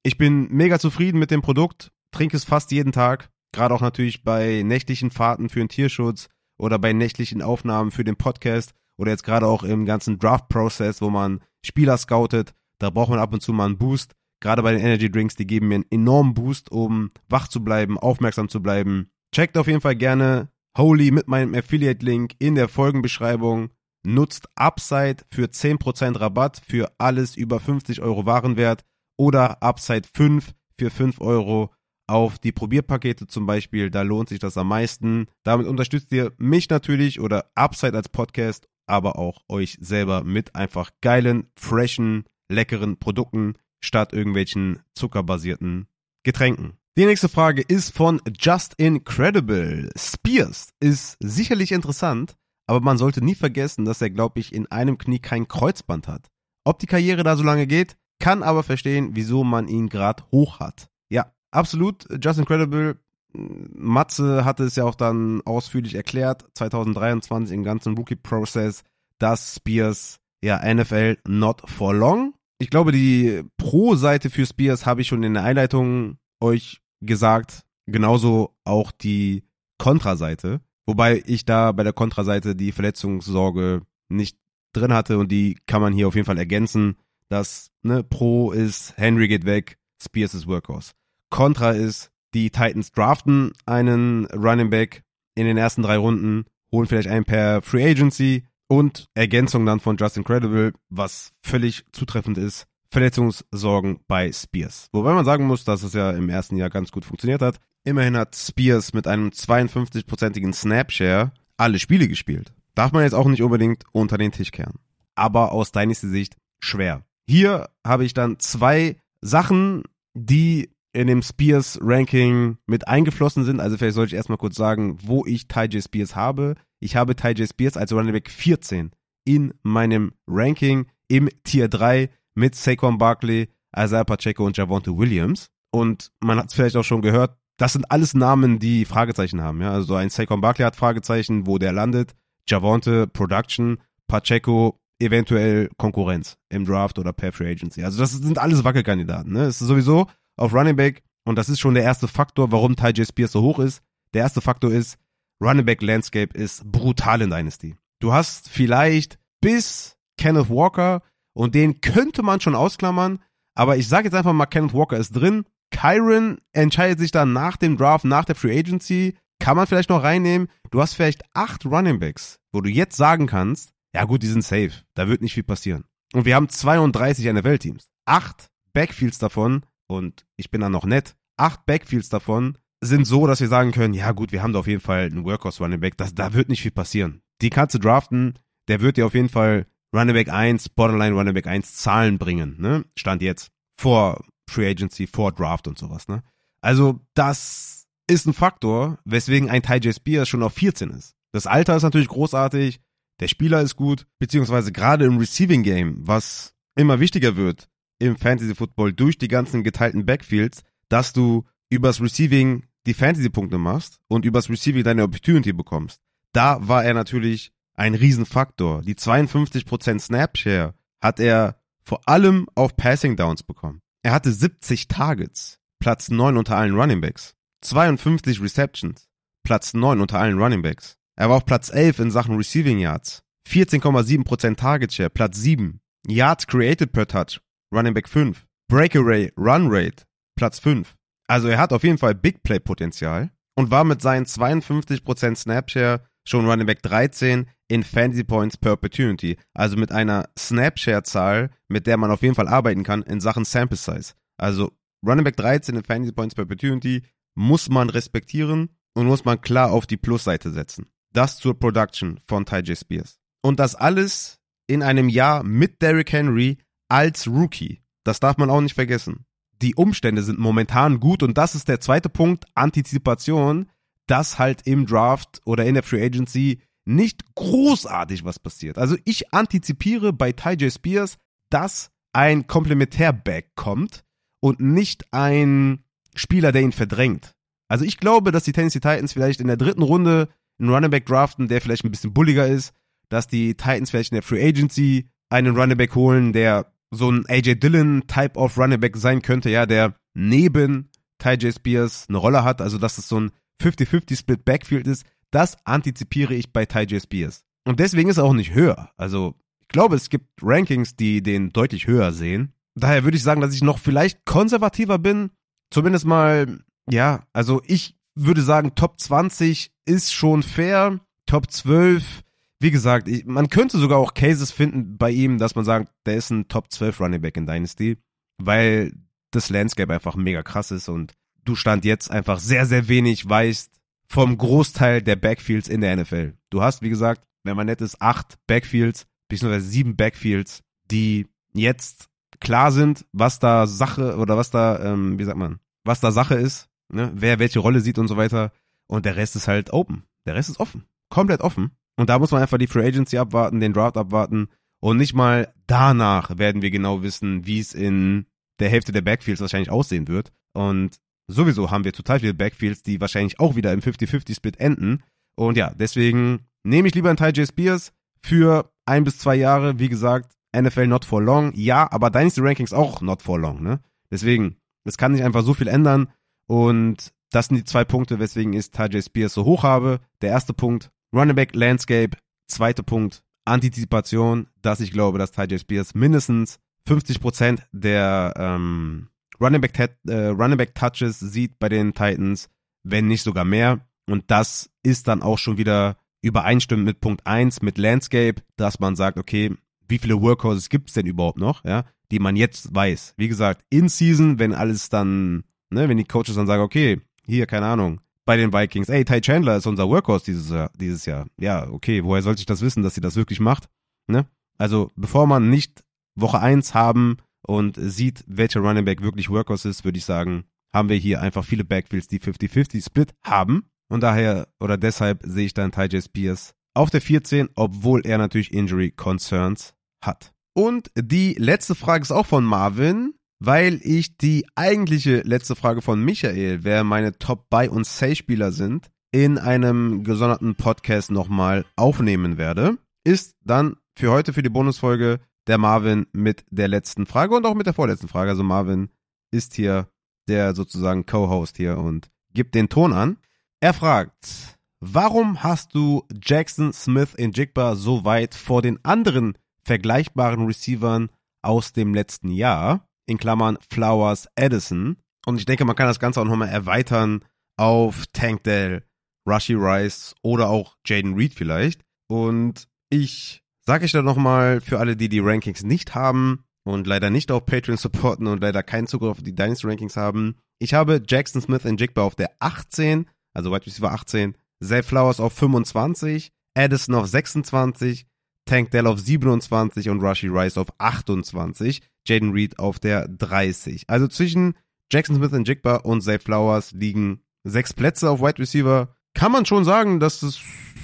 A: Ich bin mega zufrieden mit dem Produkt, trinke es fast jeden Tag Gerade auch natürlich bei nächtlichen Fahrten für den Tierschutz oder bei nächtlichen Aufnahmen für den Podcast oder jetzt gerade auch im ganzen Draft-Prozess, wo man Spieler scoutet. Da braucht man ab und zu mal einen Boost. Gerade bei den Energy Drinks, die geben mir einen enormen Boost, um wach zu bleiben, aufmerksam zu bleiben. Checkt auf jeden Fall gerne Holy mit meinem Affiliate-Link in der Folgenbeschreibung. Nutzt Upside für 10% Rabatt für alles über 50 Euro Warenwert oder Upside 5 für 5 Euro auf die Probierpakete zum Beispiel, da lohnt sich das am meisten. Damit unterstützt ihr mich natürlich oder Upside als Podcast, aber auch euch selber mit einfach geilen, freshen, leckeren Produkten statt irgendwelchen zuckerbasierten Getränken. Die nächste Frage ist von Just Incredible. Spears ist sicherlich interessant, aber man sollte nie vergessen, dass er, glaube ich, in einem Knie kein Kreuzband hat. Ob die Karriere da so lange geht, kann aber verstehen, wieso man ihn gerade hoch hat. Ja, Absolut, Just Incredible. Matze hatte es ja auch dann ausführlich erklärt, 2023 im ganzen Rookie-Process, dass Spears ja NFL not for long. Ich glaube, die Pro-Seite für Spears habe ich schon in der Einleitung euch gesagt. Genauso auch die Kontra-Seite. Wobei ich da bei der Kontra-Seite die Verletzungssorge nicht drin hatte und die kann man hier auf jeden Fall ergänzen. Das ne, Pro ist Henry geht weg, Spears ist Workhorse. Contra ist, die Titans draften einen Running Back in den ersten drei Runden, holen vielleicht einen per Free Agency und Ergänzung dann von Justin Credible, was völlig zutreffend ist. Verletzungssorgen bei Spears. Wobei man sagen muss, dass es ja im ersten Jahr ganz gut funktioniert hat. Immerhin hat Spears mit einem 52-prozentigen Snapshare alle Spiele gespielt. Darf man jetzt auch nicht unbedingt unter den Tisch kehren. Aber aus Dynasty Sicht schwer. Hier habe ich dann zwei Sachen, die in dem Spears-Ranking mit eingeflossen sind. Also vielleicht sollte ich erstmal kurz sagen, wo ich Ty J. Spears habe. Ich habe Ty J. Spears als Running Back 14 in meinem Ranking im Tier 3 mit Saquon Barkley, Isaiah Pacheco und Javonte Williams. Und man hat es vielleicht auch schon gehört, das sind alles Namen, die Fragezeichen haben. Ja? Also ein Saquon Barkley hat Fragezeichen, wo der landet. Javonte, Production, Pacheco, eventuell Konkurrenz im Draft oder per Free Agency. Also das sind alles Wackelkandidaten. Ne? Es ist sowieso auf Running Back und das ist schon der erste Faktor, warum Ty J. Spears so hoch ist. Der erste Faktor ist, Running Back Landscape ist brutal in Dynasty. Du hast vielleicht bis Kenneth Walker und den könnte man schon ausklammern, aber ich sage jetzt einfach mal, Kenneth Walker ist drin. Kyron entscheidet sich dann nach dem Draft, nach der Free Agency, kann man vielleicht noch reinnehmen. Du hast vielleicht acht Running Backs, wo du jetzt sagen kannst, ja gut, die sind safe, da wird nicht viel passieren. Und wir haben 32 NFL-Teams. Acht Backfields davon und ich bin dann noch nett. Acht Backfields davon sind so, dass wir sagen können, ja gut, wir haben da auf jeden Fall einen Workhorse Running Back, da wird nicht viel passieren. Die kannst du draften, der wird dir auf jeden Fall Running Back 1, Borderline Running Back 1 Zahlen bringen, ne? Stand jetzt. Vor Free Agency, vor Draft und sowas, ne? Also, das ist ein Faktor, weswegen ein Ty J. Spears schon auf 14 ist. Das Alter ist natürlich großartig, der Spieler ist gut, beziehungsweise gerade im Receiving Game, was immer wichtiger wird, im Fantasy Football durch die ganzen geteilten Backfields, dass du übers Receiving die Fantasy-Punkte machst und übers Receiving deine Opportunity bekommst. Da war er natürlich ein Riesenfaktor. Die 52% Snapshare hat er vor allem auf Passing Downs bekommen. Er hatte 70 Targets, Platz 9 unter allen Running Backs. 52 Receptions, Platz 9 unter allen Running Backs. Er war auf Platz 11 in Sachen Receiving Yards. 14,7% Target Share, Platz 7. Yards created per touch, Running Back 5. Breakaway Run Rate, Platz 5. Also er hat auf jeden Fall Big Play Potenzial und war mit seinen 52% Snapshare schon Running Back 13 in Fantasy Points per Opportunity. Also mit einer Snapshare-Zahl, mit der man auf jeden Fall arbeiten kann in Sachen Sample Size. Also Running Back 13 in Fantasy Points per Opportunity muss man respektieren und muss man klar auf die Plusseite setzen. Das zur Production von Ty J. Spears. Und das alles in einem Jahr mit Derrick Henry als Rookie. Das darf man auch nicht vergessen. Die Umstände sind momentan gut und das ist der zweite Punkt, Antizipation, dass halt im Draft oder in der Free Agency nicht großartig was passiert. Also ich antizipiere bei Ty J. Spears, dass ein Komplementärback kommt und nicht ein Spieler, der ihn verdrängt. Also ich glaube, dass die Tennessee Titans vielleicht in der dritten Runde einen Running Back draften, der vielleicht ein bisschen bulliger ist, dass die Titans vielleicht in der Free Agency einen Running Back holen, der so ein AJ Dillon Type of Running Back sein könnte, ja, der neben Ty J. Spears eine Rolle hat, also dass es so ein 50-50 Split Backfield ist, das antizipiere ich bei Ty J. Spears. Und deswegen ist er auch nicht höher. Also, ich glaube, es gibt Rankings, die den deutlich höher sehen. Daher würde ich sagen, dass ich noch vielleicht konservativer bin. Zumindest mal, ja, also ich würde sagen, Top 20 ist schon fair. Top 12, wie gesagt, ich, man könnte sogar auch Cases finden bei ihm, dass man sagt, der ist ein Top 12 Running Back in Dynasty, weil das Landscape einfach mega krass ist und du stand jetzt einfach sehr, sehr wenig weißt vom Großteil der Backfields in der NFL. Du hast, wie gesagt, wenn man nett ist, acht Backfields, beziehungsweise sieben Backfields, die jetzt klar sind, was da Sache oder was da, ähm, wie sagt man, was da Sache ist, ne? wer welche Rolle sieht und so weiter. Und der Rest ist halt open. Der Rest ist offen. Komplett offen. Und da muss man einfach die Free Agency abwarten, den Draft abwarten. Und nicht mal danach werden wir genau wissen, wie es in der Hälfte der Backfields wahrscheinlich aussehen wird. Und sowieso haben wir total viele Backfields, die wahrscheinlich auch wieder im 50-50-Split enden. Und ja, deswegen nehme ich lieber einen Ty J. Spears für ein bis zwei Jahre. Wie gesagt, NFL not for long. Ja, aber Dynasty Rankings auch not for long, ne? Deswegen, es kann nicht einfach so viel ändern. Und das sind die zwei Punkte, weswegen ich J. Spears so hoch habe. Der erste Punkt, Running Back Landscape. Zweiter Punkt, Antizipation, dass ich glaube, dass J. Spears mindestens 50% der ähm, Running Back, äh, Running Back Touches sieht bei den Titans, wenn nicht sogar mehr. Und das ist dann auch schon wieder übereinstimmend mit Punkt 1, mit Landscape, dass man sagt, okay, wie viele Workhorses gibt es denn überhaupt noch, ja, die man jetzt weiß. Wie gesagt, in Season, wenn alles dann, ne, wenn die Coaches dann sagen, okay, hier, keine Ahnung, bei den Vikings, ey, Ty Chandler ist unser Workhorse dieses Jahr, dieses Jahr. Ja, okay, woher sollte ich das wissen, dass sie das wirklich macht, ne? Also, bevor man nicht Woche 1 haben und sieht, welcher Running Back wirklich Workhorse ist, würde ich sagen, haben wir hier einfach viele Backfields, die 50-50 Split haben. Und daher oder deshalb sehe ich dann Ty J. Spears auf der 14, obwohl er natürlich Injury Concerns hat. Und die letzte Frage ist auch von Marvin, weil ich die eigentliche letzte Frage von Michael, wer meine Top Buy und Save Spieler sind, in einem gesonderten Podcast nochmal aufnehmen werde, ist dann für heute für die Bonusfolge der Marvin mit der letzten Frage und auch mit der vorletzten Frage. Also Marvin ist hier der sozusagen Co-Host hier und gibt den Ton an. Er fragt, warum hast du Jackson Smith in Jigba so weit vor den anderen vergleichbaren Receivern aus dem letzten Jahr? In Klammern Flowers Edison. Und ich denke, man kann das Ganze auch nochmal erweitern auf Tank Dell, Rushy Rice oder auch Jaden Reed vielleicht. Und ich Sag ich dann nochmal für alle, die die Rankings nicht haben und leider nicht auf Patreon supporten und leider keinen Zugriff auf die Dynasty Rankings haben. Ich habe Jackson Smith und Jigba auf der 18, also Wide Receiver 18, Zay Flowers auf 25, Addison auf 26, Tank Dell auf 27 und Rushy Rice auf 28, Jaden Reed auf der 30. Also zwischen Jackson Smith und Jigba und Zay Flowers liegen sechs Plätze auf Wide Receiver. Kann man schon sagen, dass es,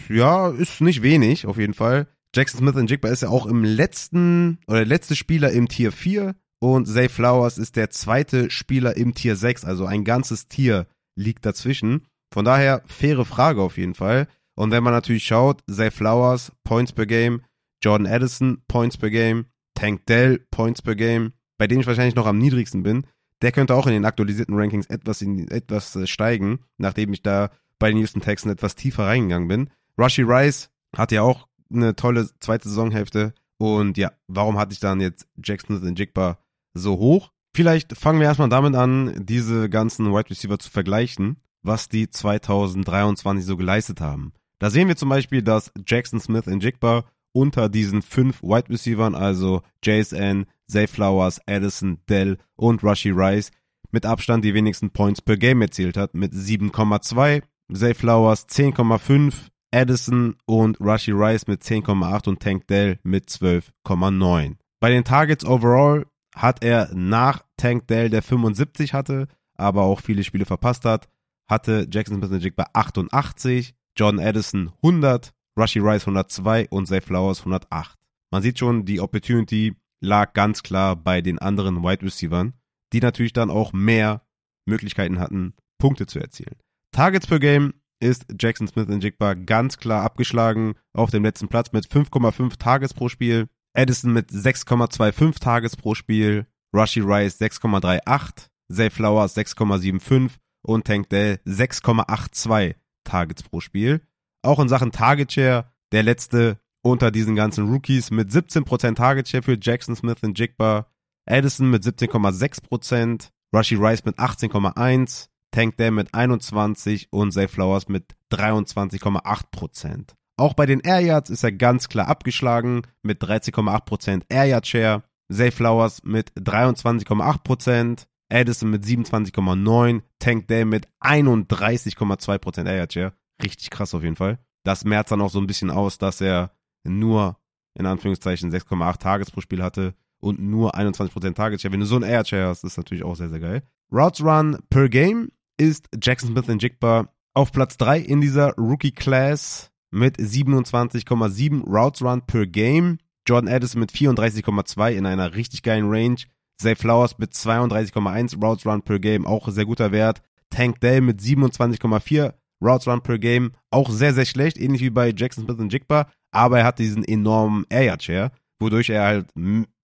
A: ja, ist nicht wenig, auf jeden Fall. Jackson Smith und Jigba ist ja auch im letzten oder der letzte Spieler im Tier 4 und Zay Flowers ist der zweite Spieler im Tier 6, also ein ganzes Tier liegt dazwischen. Von daher faire Frage auf jeden Fall. Und wenn man natürlich schaut, Zay Flowers, Points per Game, Jordan Addison, Points per Game, Tank Dell, Points per Game, bei dem ich wahrscheinlich noch am niedrigsten bin, der könnte auch in den aktualisierten Rankings etwas, in, etwas äh, steigen, nachdem ich da bei den Houston Texans etwas tiefer reingegangen bin. Rushy Rice hat ja auch eine tolle zweite Saisonhälfte. Und ja, warum hatte ich dann jetzt Jackson und Jigba so hoch? Vielleicht fangen wir erstmal damit an, diese ganzen Wide Receiver zu vergleichen. was die 2023 so geleistet haben. Da sehen wir zum Beispiel, dass Jackson Smith in Jigba unter diesen fünf Wide Receivers, also JSN, Zay Flowers, Addison, Dell und Rushy Rice, mit Abstand die wenigsten Points per Game erzielt hat, mit 7,2, Zay Flowers 10,5, Addison und Rushy Rice mit 10,8 und Tank Dell mit 12,9. Bei den Targets overall hat er nach Tank Dell, der 75 hatte, aber auch viele Spiele verpasst hat, hatte Jackson Smith bei 88, John Addison 100, Rushy Rice 102 und Zay Flowers 108. Man sieht schon, die Opportunity lag ganz klar bei den anderen Wide Receivers, die natürlich dann auch mehr Möglichkeiten hatten, Punkte zu erzielen. Targets per Game ist Jackson Smith in Jigba ganz klar abgeschlagen auf dem letzten Platz mit 5,5 Targets pro Spiel. Addison mit 6,25 Targets pro Spiel. Rushy Rice 6,38. Zay Flowers 6,75 und Tank Dell 6,82 Targets pro Spiel. Auch in Sachen Target Share der letzte unter diesen ganzen Rookies mit 17% Target Share für Jackson Smith in Jigba. Addison mit 17,6%. Rushy Rice mit 18,1%. Tank Dell mit 21 und Zay Flowers mit 23,8%. Auch bei den Air Yards ist er ganz klar abgeschlagen mit 13,8% Air Yard Share. Zay Flowers mit 23,8%. Addison mit 27,9%. Tank Dell mit 31,2% Air Yard Share. Richtig krass auf jeden Fall. Das merzt dann auch so ein bisschen aus, dass er nur in Anführungszeichen 6,8 Tages pro Spiel hatte und nur 21% Target Share. Wenn du so ein Air Share hast, ist natürlich auch sehr, sehr geil. Routes Run per Game ist Jackson Smith in Jigba auf Platz 3 in dieser Rookie Class mit 27,7 Routes Run per Game. Jordan Addison mit 34,2 in einer richtig geilen Range. Zay Flowers mit 32,1 Routes Run per Game, auch sehr guter Wert. Tank Dell mit 27,4 Routes Run per Game, auch sehr, sehr schlecht, ähnlich wie bei Jackson Smith und Jigba, aber er hat diesen enormen Air Share, wodurch er halt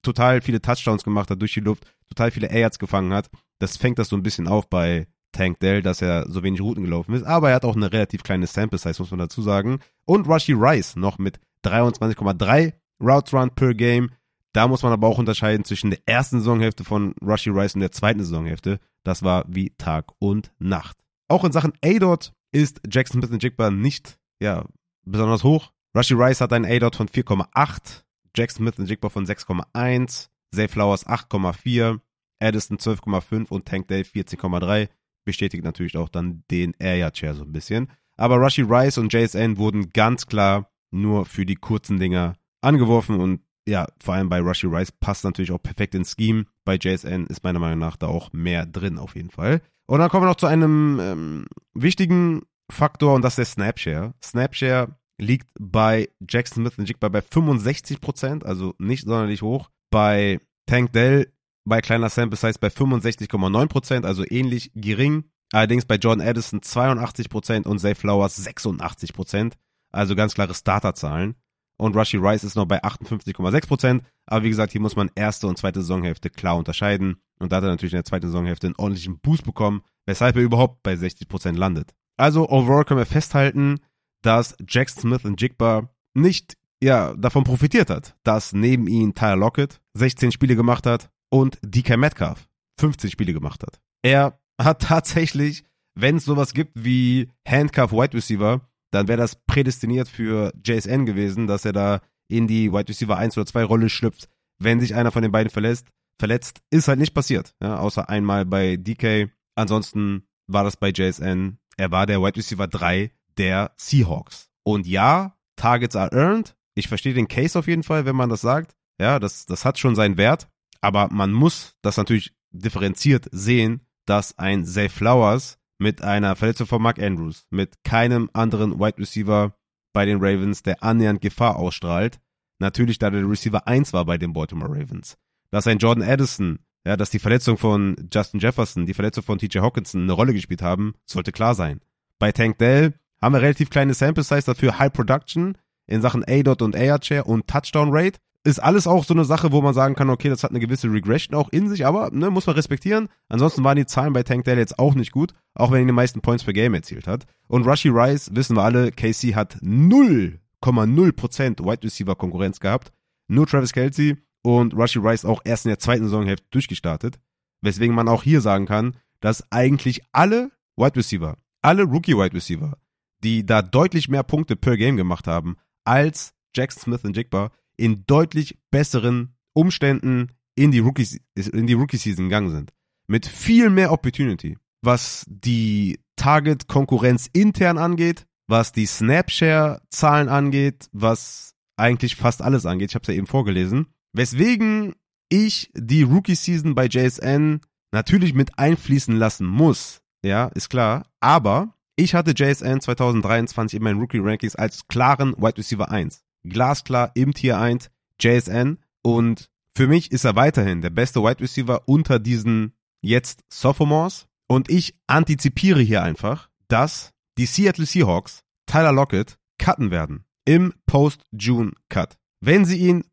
A: total viele Touchdowns gemacht hat durch die Luft, total viele Air gefangen hat. Das fängt das so ein bisschen auf bei Tank Dell, dass er so wenig Routen gelaufen ist, aber er hat auch eine relativ kleine Sample Size, muss man dazu sagen. Und Rushy Rice noch mit 23,3 Routes Run per Game. Da muss man aber auch unterscheiden zwischen der ersten Saisonhälfte von Rushy Rice und der zweiten Saisonhälfte. Das war wie Tag und Nacht. Auch in Sachen A-Dot ist Jackson Smith Jigba nicht ja, besonders hoch. Rushy Rice hat einen A-Dot von 4,8, Jackson Smith Jigba von 6,1, Zay Flowers 8,4, Addison 12,5 und Tank Dale 14,3 bestätigt natürlich auch dann den Area Chair so ein bisschen. Aber Rushy Rice und JSN wurden ganz klar nur für die kurzen Dinger angeworfen und ja, vor allem bei Rushy Rice passt natürlich auch perfekt ins Scheme. Bei JSN ist meiner Meinung nach da auch mehr drin auf jeden Fall. Und dann kommen wir noch zu einem ähm, wichtigen Faktor und das ist der Snapshare. Snapshare liegt bei Jackson Smith und Jigba bei 65%, also nicht sonderlich hoch. Bei Tank Dell bei kleiner Sample Size bei 65,9%, also ähnlich gering. Allerdings bei Jordan Addison 82% und Zay Flowers 86%, also ganz klare Starterzahlen. Und Rushy Rice ist noch bei 58,6%, aber wie gesagt, hier muss man erste und zweite Saisonhälfte klar unterscheiden. Und da hat er natürlich in der zweiten Saisonhälfte einen ordentlichen Boost bekommen, weshalb er überhaupt bei 60% landet. Also overall können wir festhalten, dass Jackson Smith und Jigba nicht ja, davon profitiert hat, dass neben ihm Tyler Lockett 16 Spiele gemacht hat, und DK Metcalf 15 Spiele gemacht hat. Er hat tatsächlich, wenn es sowas gibt wie Handcuff Wide Receiver, dann wäre das prädestiniert für JSN gewesen, dass er da in die Wide Receiver 1 oder 2 Rolle schlüpft, wenn sich einer von den beiden verlässt. Verletzt ist halt nicht passiert, ja, außer einmal bei DK. Ansonsten war das bei JSN. Er war der Wide Receiver 3 der Seahawks. Und ja, Targets are earned. Ich verstehe den Case auf jeden Fall, wenn man das sagt. Ja, das, das hat schon seinen Wert. Aber man muss das natürlich differenziert sehen, dass ein Zay Flowers mit einer Verletzung von Mark Andrews, mit keinem anderen Wide Receiver bei den Ravens, der annähernd Gefahr ausstrahlt, natürlich da der Receiver 1 war bei den Baltimore Ravens. Dass ein Jordan Addison, ja, dass die Verletzung von Justin Jefferson, die Verletzung von TJ Hawkinson eine Rolle gespielt haben, sollte klar sein. Bei Tank Dell haben wir relativ kleine Sample Size dafür High Production in Sachen A-Dot und A-Share und Touchdown Rate ist alles auch so eine Sache, wo man sagen kann, okay, das hat eine gewisse Regression auch in sich, aber ne, muss man respektieren. Ansonsten waren die Zahlen bei Tank Dell jetzt auch nicht gut, auch wenn er die meisten Points per Game erzielt hat. Und Rushy Rice, wissen wir alle, KC hat 0,0% Wide Receiver Konkurrenz gehabt. Nur Travis Kelsey und Rushy Rice auch erst in der zweiten Saisonhälfte durchgestartet. Weswegen man auch hier sagen kann, dass eigentlich alle Wide Receiver alle Rookie-Wide Receiver, die da deutlich mehr Punkte per Game gemacht haben als Jackson Smith und Jigba, in deutlich besseren Umständen in die Rookie, in die Rookie-Season gegangen sind. Mit viel mehr Opportunity. Was die Target-Konkurrenz intern angeht, was die Snapshare-Zahlen angeht, was eigentlich fast alles angeht. Ich habe es ja eben vorgelesen. Weswegen ich die Rookie-Season bei JSN natürlich mit einfließen lassen muss. Ja, ist klar. Aber ich hatte JSN 2023 in meinen Rookie-Rankings als klaren Wide Receiver 1. Glasklar im Tier 1 JSN. Und für mich ist er weiterhin der beste Wide Receiver unter diesen jetzt Sophomores. Und ich antizipiere hier einfach, dass die Seattle Seahawks Tyler Lockett cutten werden. Im Post-June-Cut. Wenn sie ihn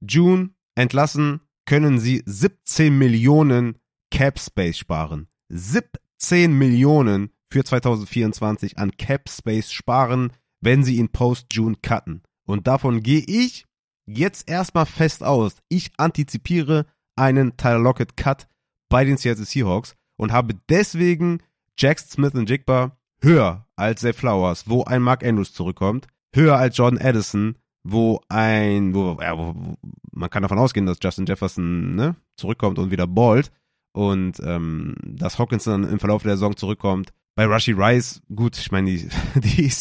A: Post-June entlassen, können sie 17 Millionen Cap Space sparen. 17 Millionen für 2024 an Cap Space sparen, wenn sie ihn Post-June cutten. Und davon gehe ich jetzt erstmal fest aus. Ich antizipiere einen Tyler Lockett Cut bei den Seattle Seahawks und habe deswegen Jackson Smith und Jigba höher als Zay Flowers, wo ein Mark Andrews zurückkommt, höher als Jordan Addison, wo ein, wo, ja, wo, man kann davon ausgehen, dass Justin Jefferson ne, zurückkommt und wieder ballt und ähm, dass Hawkinson im Verlauf der Saison zurückkommt. Bei Rushy Rice, gut, ich meine, die, die,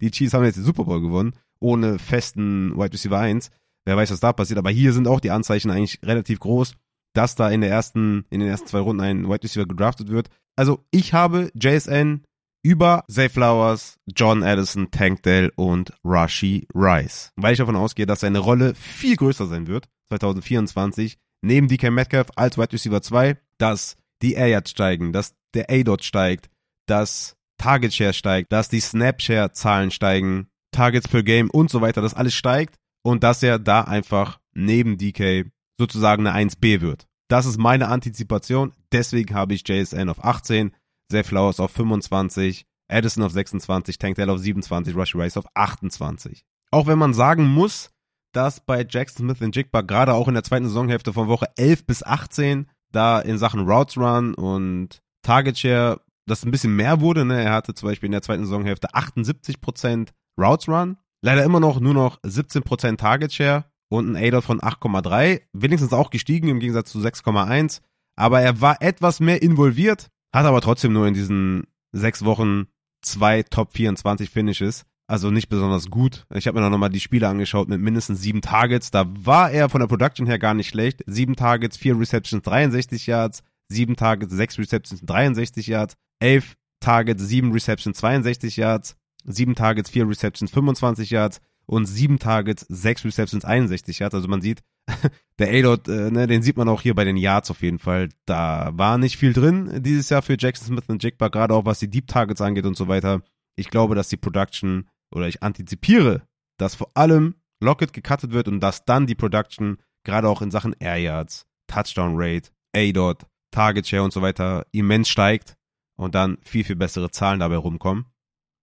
A: die Chiefs haben jetzt den Super Bowl gewonnen, ohne festen Wide Receiver 1. Wer weiß, was da passiert, aber hier sind auch die Anzeichen eigentlich relativ groß, dass da in der ersten, in den ersten zwei Runden ein Wide Receiver gedraftet wird. Also ich habe JSN über Zay Flowers, John Addison, Tank Dell und Rashi Rice. Weil ich davon ausgehe, dass seine Rolle viel größer sein wird, 2024, neben DK Metcalf als Wide Receiver 2, dass die Air Yards steigen, dass der A-Dot steigt, dass Target Share steigt, dass die Snap Share Zahlen steigen, Targets per Game und so weiter, dass alles steigt und dass er da einfach neben DK sozusagen eine 1B wird. Das ist meine Antizipation, deswegen habe ich JSN auf 18, Zay Flowers auf 25, Addison auf 26, Tank Dell auf 27, Rushy Rice auf 28. Auch wenn man sagen muss, dass bei Jackson Smith und Jigba gerade auch in der zweiten Saisonhälfte von Woche 11 bis 18 da in Sachen Routes Run und Target Share das ein bisschen mehr wurde. Ne? Er hatte zum Beispiel in der zweiten Saisonhälfte 78% Routes Run, leider immer noch nur noch 17% Target Share und ein ADOT von 8,3, wenigstens auch gestiegen im Gegensatz zu 6,1. Aber er war etwas mehr involviert, hat aber trotzdem nur in diesen sechs Wochen zwei Top 24 Finishes. Also nicht besonders gut. Ich habe mir noch nochmal die Spiele angeschaut mit mindestens sieben Targets. Da war er von der Production her gar nicht schlecht. Sieben Targets, vier Receptions, 63 Yards. Sieben Targets, sechs Receptions, 63 Yards. Elf Targets, sieben Receptions, 62 Yards. Sieben Targets, vier Receptions, 25 Yards. Und sieben Targets, sechs Receptions, 61 Yards. Also man sieht, der A-Dot, äh, ne, den sieht man auch hier bei den Yards auf jeden Fall. Da war nicht viel drin dieses Jahr für Jackson Smith und Jigba, gerade auch was die Deep Targets angeht und so weiter. Ich glaube, dass die Production, oder ich antizipiere, dass vor allem Lockett gecuttet wird und dass dann die Production, gerade auch in Sachen Air Yards, Touchdown Rate, A-Dot, Target Share und so weiter, immens steigt und dann viel, viel bessere Zahlen dabei rumkommen.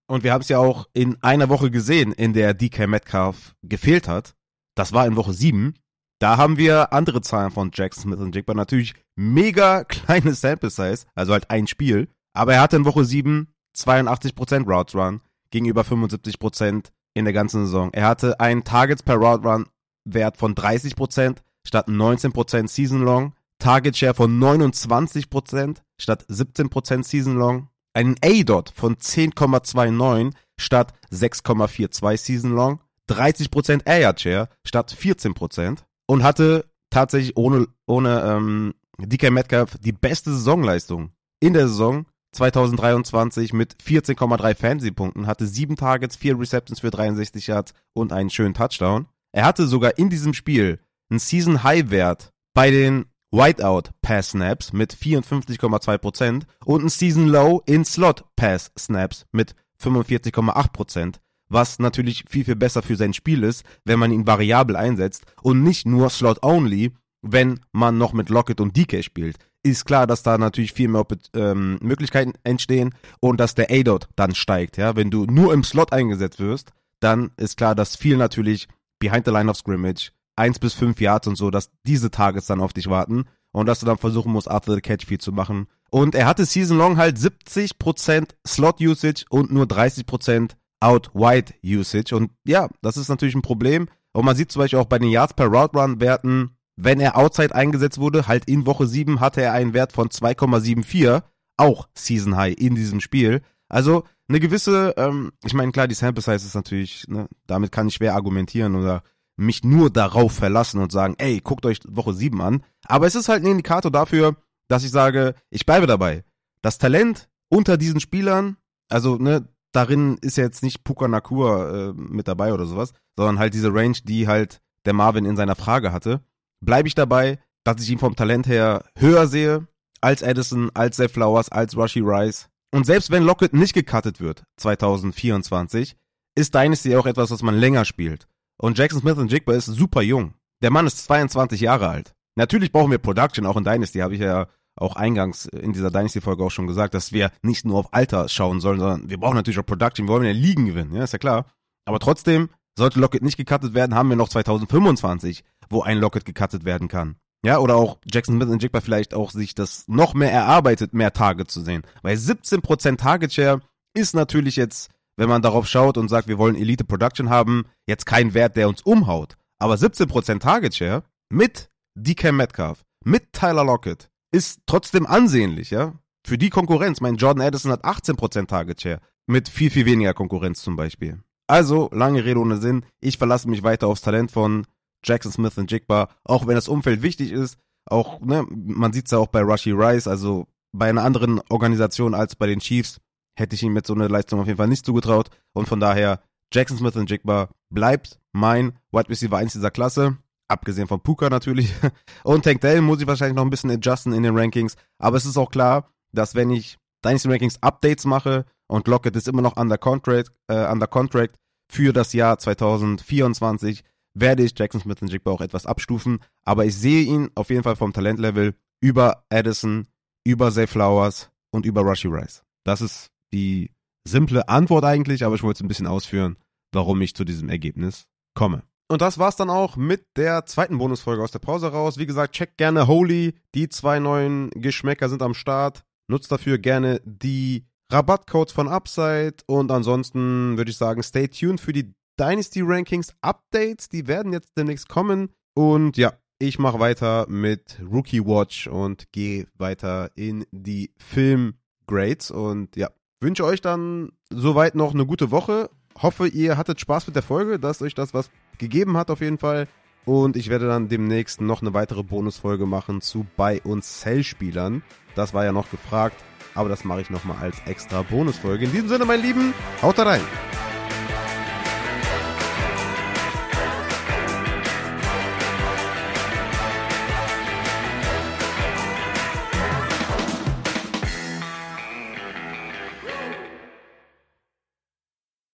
A: Und wir haben es ja auch in einer Woche gesehen, in der DK Metcalf gefehlt hat. Das war in Woche 7. Da haben wir andere Zahlen von Jackson Smith und Jigba. Natürlich mega kleine Sample Size, also halt ein Spiel. Aber er hatte in Woche 7 82% Routes Run gegenüber 75% in der ganzen Saison. Er hatte einen Targets per Route Run Wert von 30% statt 19% Season Long. Target Share von 29% statt 17% Season Long. Einen A-Dot von 10,29 statt 6,42 Season Long. 30% Air Share statt 14% und hatte tatsächlich ohne, ohne ähm, DK Metcalf die beste Saisonleistung in der Saison 2023 mit 14,3 Fantasy-Punkten, hatte sieben Targets, vier Receptions für 63 Yards und einen schönen Touchdown. Er hatte sogar in diesem Spiel einen Season-High-Wert bei den Whiteout-Pass-Snaps mit 54,2% und einen Season-Low in Slot-Pass-Snaps mit 45,8% was natürlich viel, viel besser für sein Spiel ist, wenn man ihn variabel einsetzt und nicht nur Slot-Only, wenn man noch mit Lockett und DK spielt. Ist klar, dass da natürlich viel mehr ähm, Möglichkeiten entstehen und dass der A-Dot dann steigt. Ja? Wenn du nur im Slot eingesetzt wirst, dann ist klar, dass viel natürlich behind the line of scrimmage, 1 bis 5 Yards und so, dass diese Targets dann auf dich warten und dass du dann versuchen musst, after the catch viel zu machen Und er hatte Season Long halt 70% Slot Usage und nur 30% Out Wide Usage. Und ja, das ist natürlich ein Problem. Und man sieht zum Beispiel auch bei den Yards per Route Run Werten, wenn er Outside eingesetzt wurde, halt in Woche 7 hatte er einen Wert von 2,74, auch Season High in diesem Spiel. Also eine gewisse, ähm, ich meine, klar, die Sample Size ist natürlich, ne, damit kann ich schwer argumentieren oder mich nur darauf verlassen und sagen, ey, guckt euch Woche 7 an. Aber es ist halt ein Indikator dafür, dass ich sage, ich bleibe dabei. Das Talent unter diesen Spielern, also ne, darin ist ja jetzt nicht Puka Nakur äh, mit dabei oder sowas, sondern halt diese Range, die halt der Marvin in seiner Frage hatte, bleibe ich dabei, dass ich ihn vom Talent her höher sehe als Edison, als Zay Flowers, als Rushy Rice. Und selbst wenn Lockett nicht gecuttet wird, 2024, ist Dynasty auch etwas, was man länger spielt. Und Jackson Smith und Jigba ist super jung. Der Mann ist 22 Jahre alt. Natürlich brauchen wir Production, auch in Dynasty, habe ich ja auch eingangs in dieser Dynasty-Folge auch schon gesagt, dass wir nicht nur auf Alter schauen sollen, sondern wir brauchen natürlich auch Production, wir wollen ja Ligen gewinnen, ja, ist ja klar. Aber trotzdem, sollte Lockett nicht gecuttet werden, haben wir noch 2025, wo ein Lockett gecuttet werden kann. Ja, oder auch Jackson Smith und Jigba vielleicht auch sich das noch mehr erarbeitet, mehr Target zu sehen. Weil 17% Target Share ist natürlich jetzt, wenn man darauf schaut und sagt, wir wollen Elite Production haben, jetzt kein Wert, der uns umhaut. Aber 17% Target Share mit DK Metcalf, mit Tyler Lockett, ist trotzdem ansehnlich, ja. Für die Konkurrenz. Mein Jordan Addison hat 18% Target Share. Mit viel, viel weniger Konkurrenz zum Beispiel. Also, lange Rede ohne Sinn. Ich verlasse mich weiter aufs Talent von Jackson Smith und Jigba. Auch wenn das Umfeld wichtig ist. Auch, ne, man sieht es ja auch bei Rushy Rice. Also, bei einer anderen Organisation als bei den Chiefs hätte ich ihm mit so einer Leistung auf jeden Fall nicht zugetraut. Und von daher, Jackson Smith und Jigba bleibt mein Wide Receiver 1 dieser Klasse. Abgesehen von Puka natürlich. Und Tank Dell muss ich wahrscheinlich noch ein bisschen adjusten in den Rankings. Aber es ist auch klar, dass wenn ich Dynasty Rankings Updates mache und Lockett ist immer noch under contract, äh, under contract für das Jahr 2024, werde ich Jackson Smith und Jigba auch etwas abstufen. Aber ich sehe ihn auf jeden Fall vom Talentlevel über Addison, über Zay Flowers und über Rushy Rice. Das ist die simple Antwort eigentlich, aber ich wollte es ein bisschen ausführen, warum ich zu diesem Ergebnis komme. Und das war's dann auch mit der zweiten Bonusfolge aus der Pause raus. Wie gesagt, checkt gerne Holy. Die zwei neuen Geschmäcker sind am Start. Nutzt dafür gerne die Rabattcodes von Upside. Und ansonsten würde ich sagen, stay tuned für die Dynasty Rankings Updates. Die werden jetzt demnächst kommen. Und ja, ich mache weiter mit Rookie Watch und gehe weiter in die Film-Grades. Und ja, wünsche euch dann soweit noch eine gute Woche. Hoffe, ihr hattet Spaß mit der Folge, dass euch das was gegeben hat auf jeden Fall. Und ich werde dann demnächst noch eine weitere Bonusfolge machen zu Buy- und Sell-Spielern. Das war ja noch gefragt, aber das mache ich nochmal als extra Bonusfolge. In diesem Sinne, mein Lieben, haut da rein!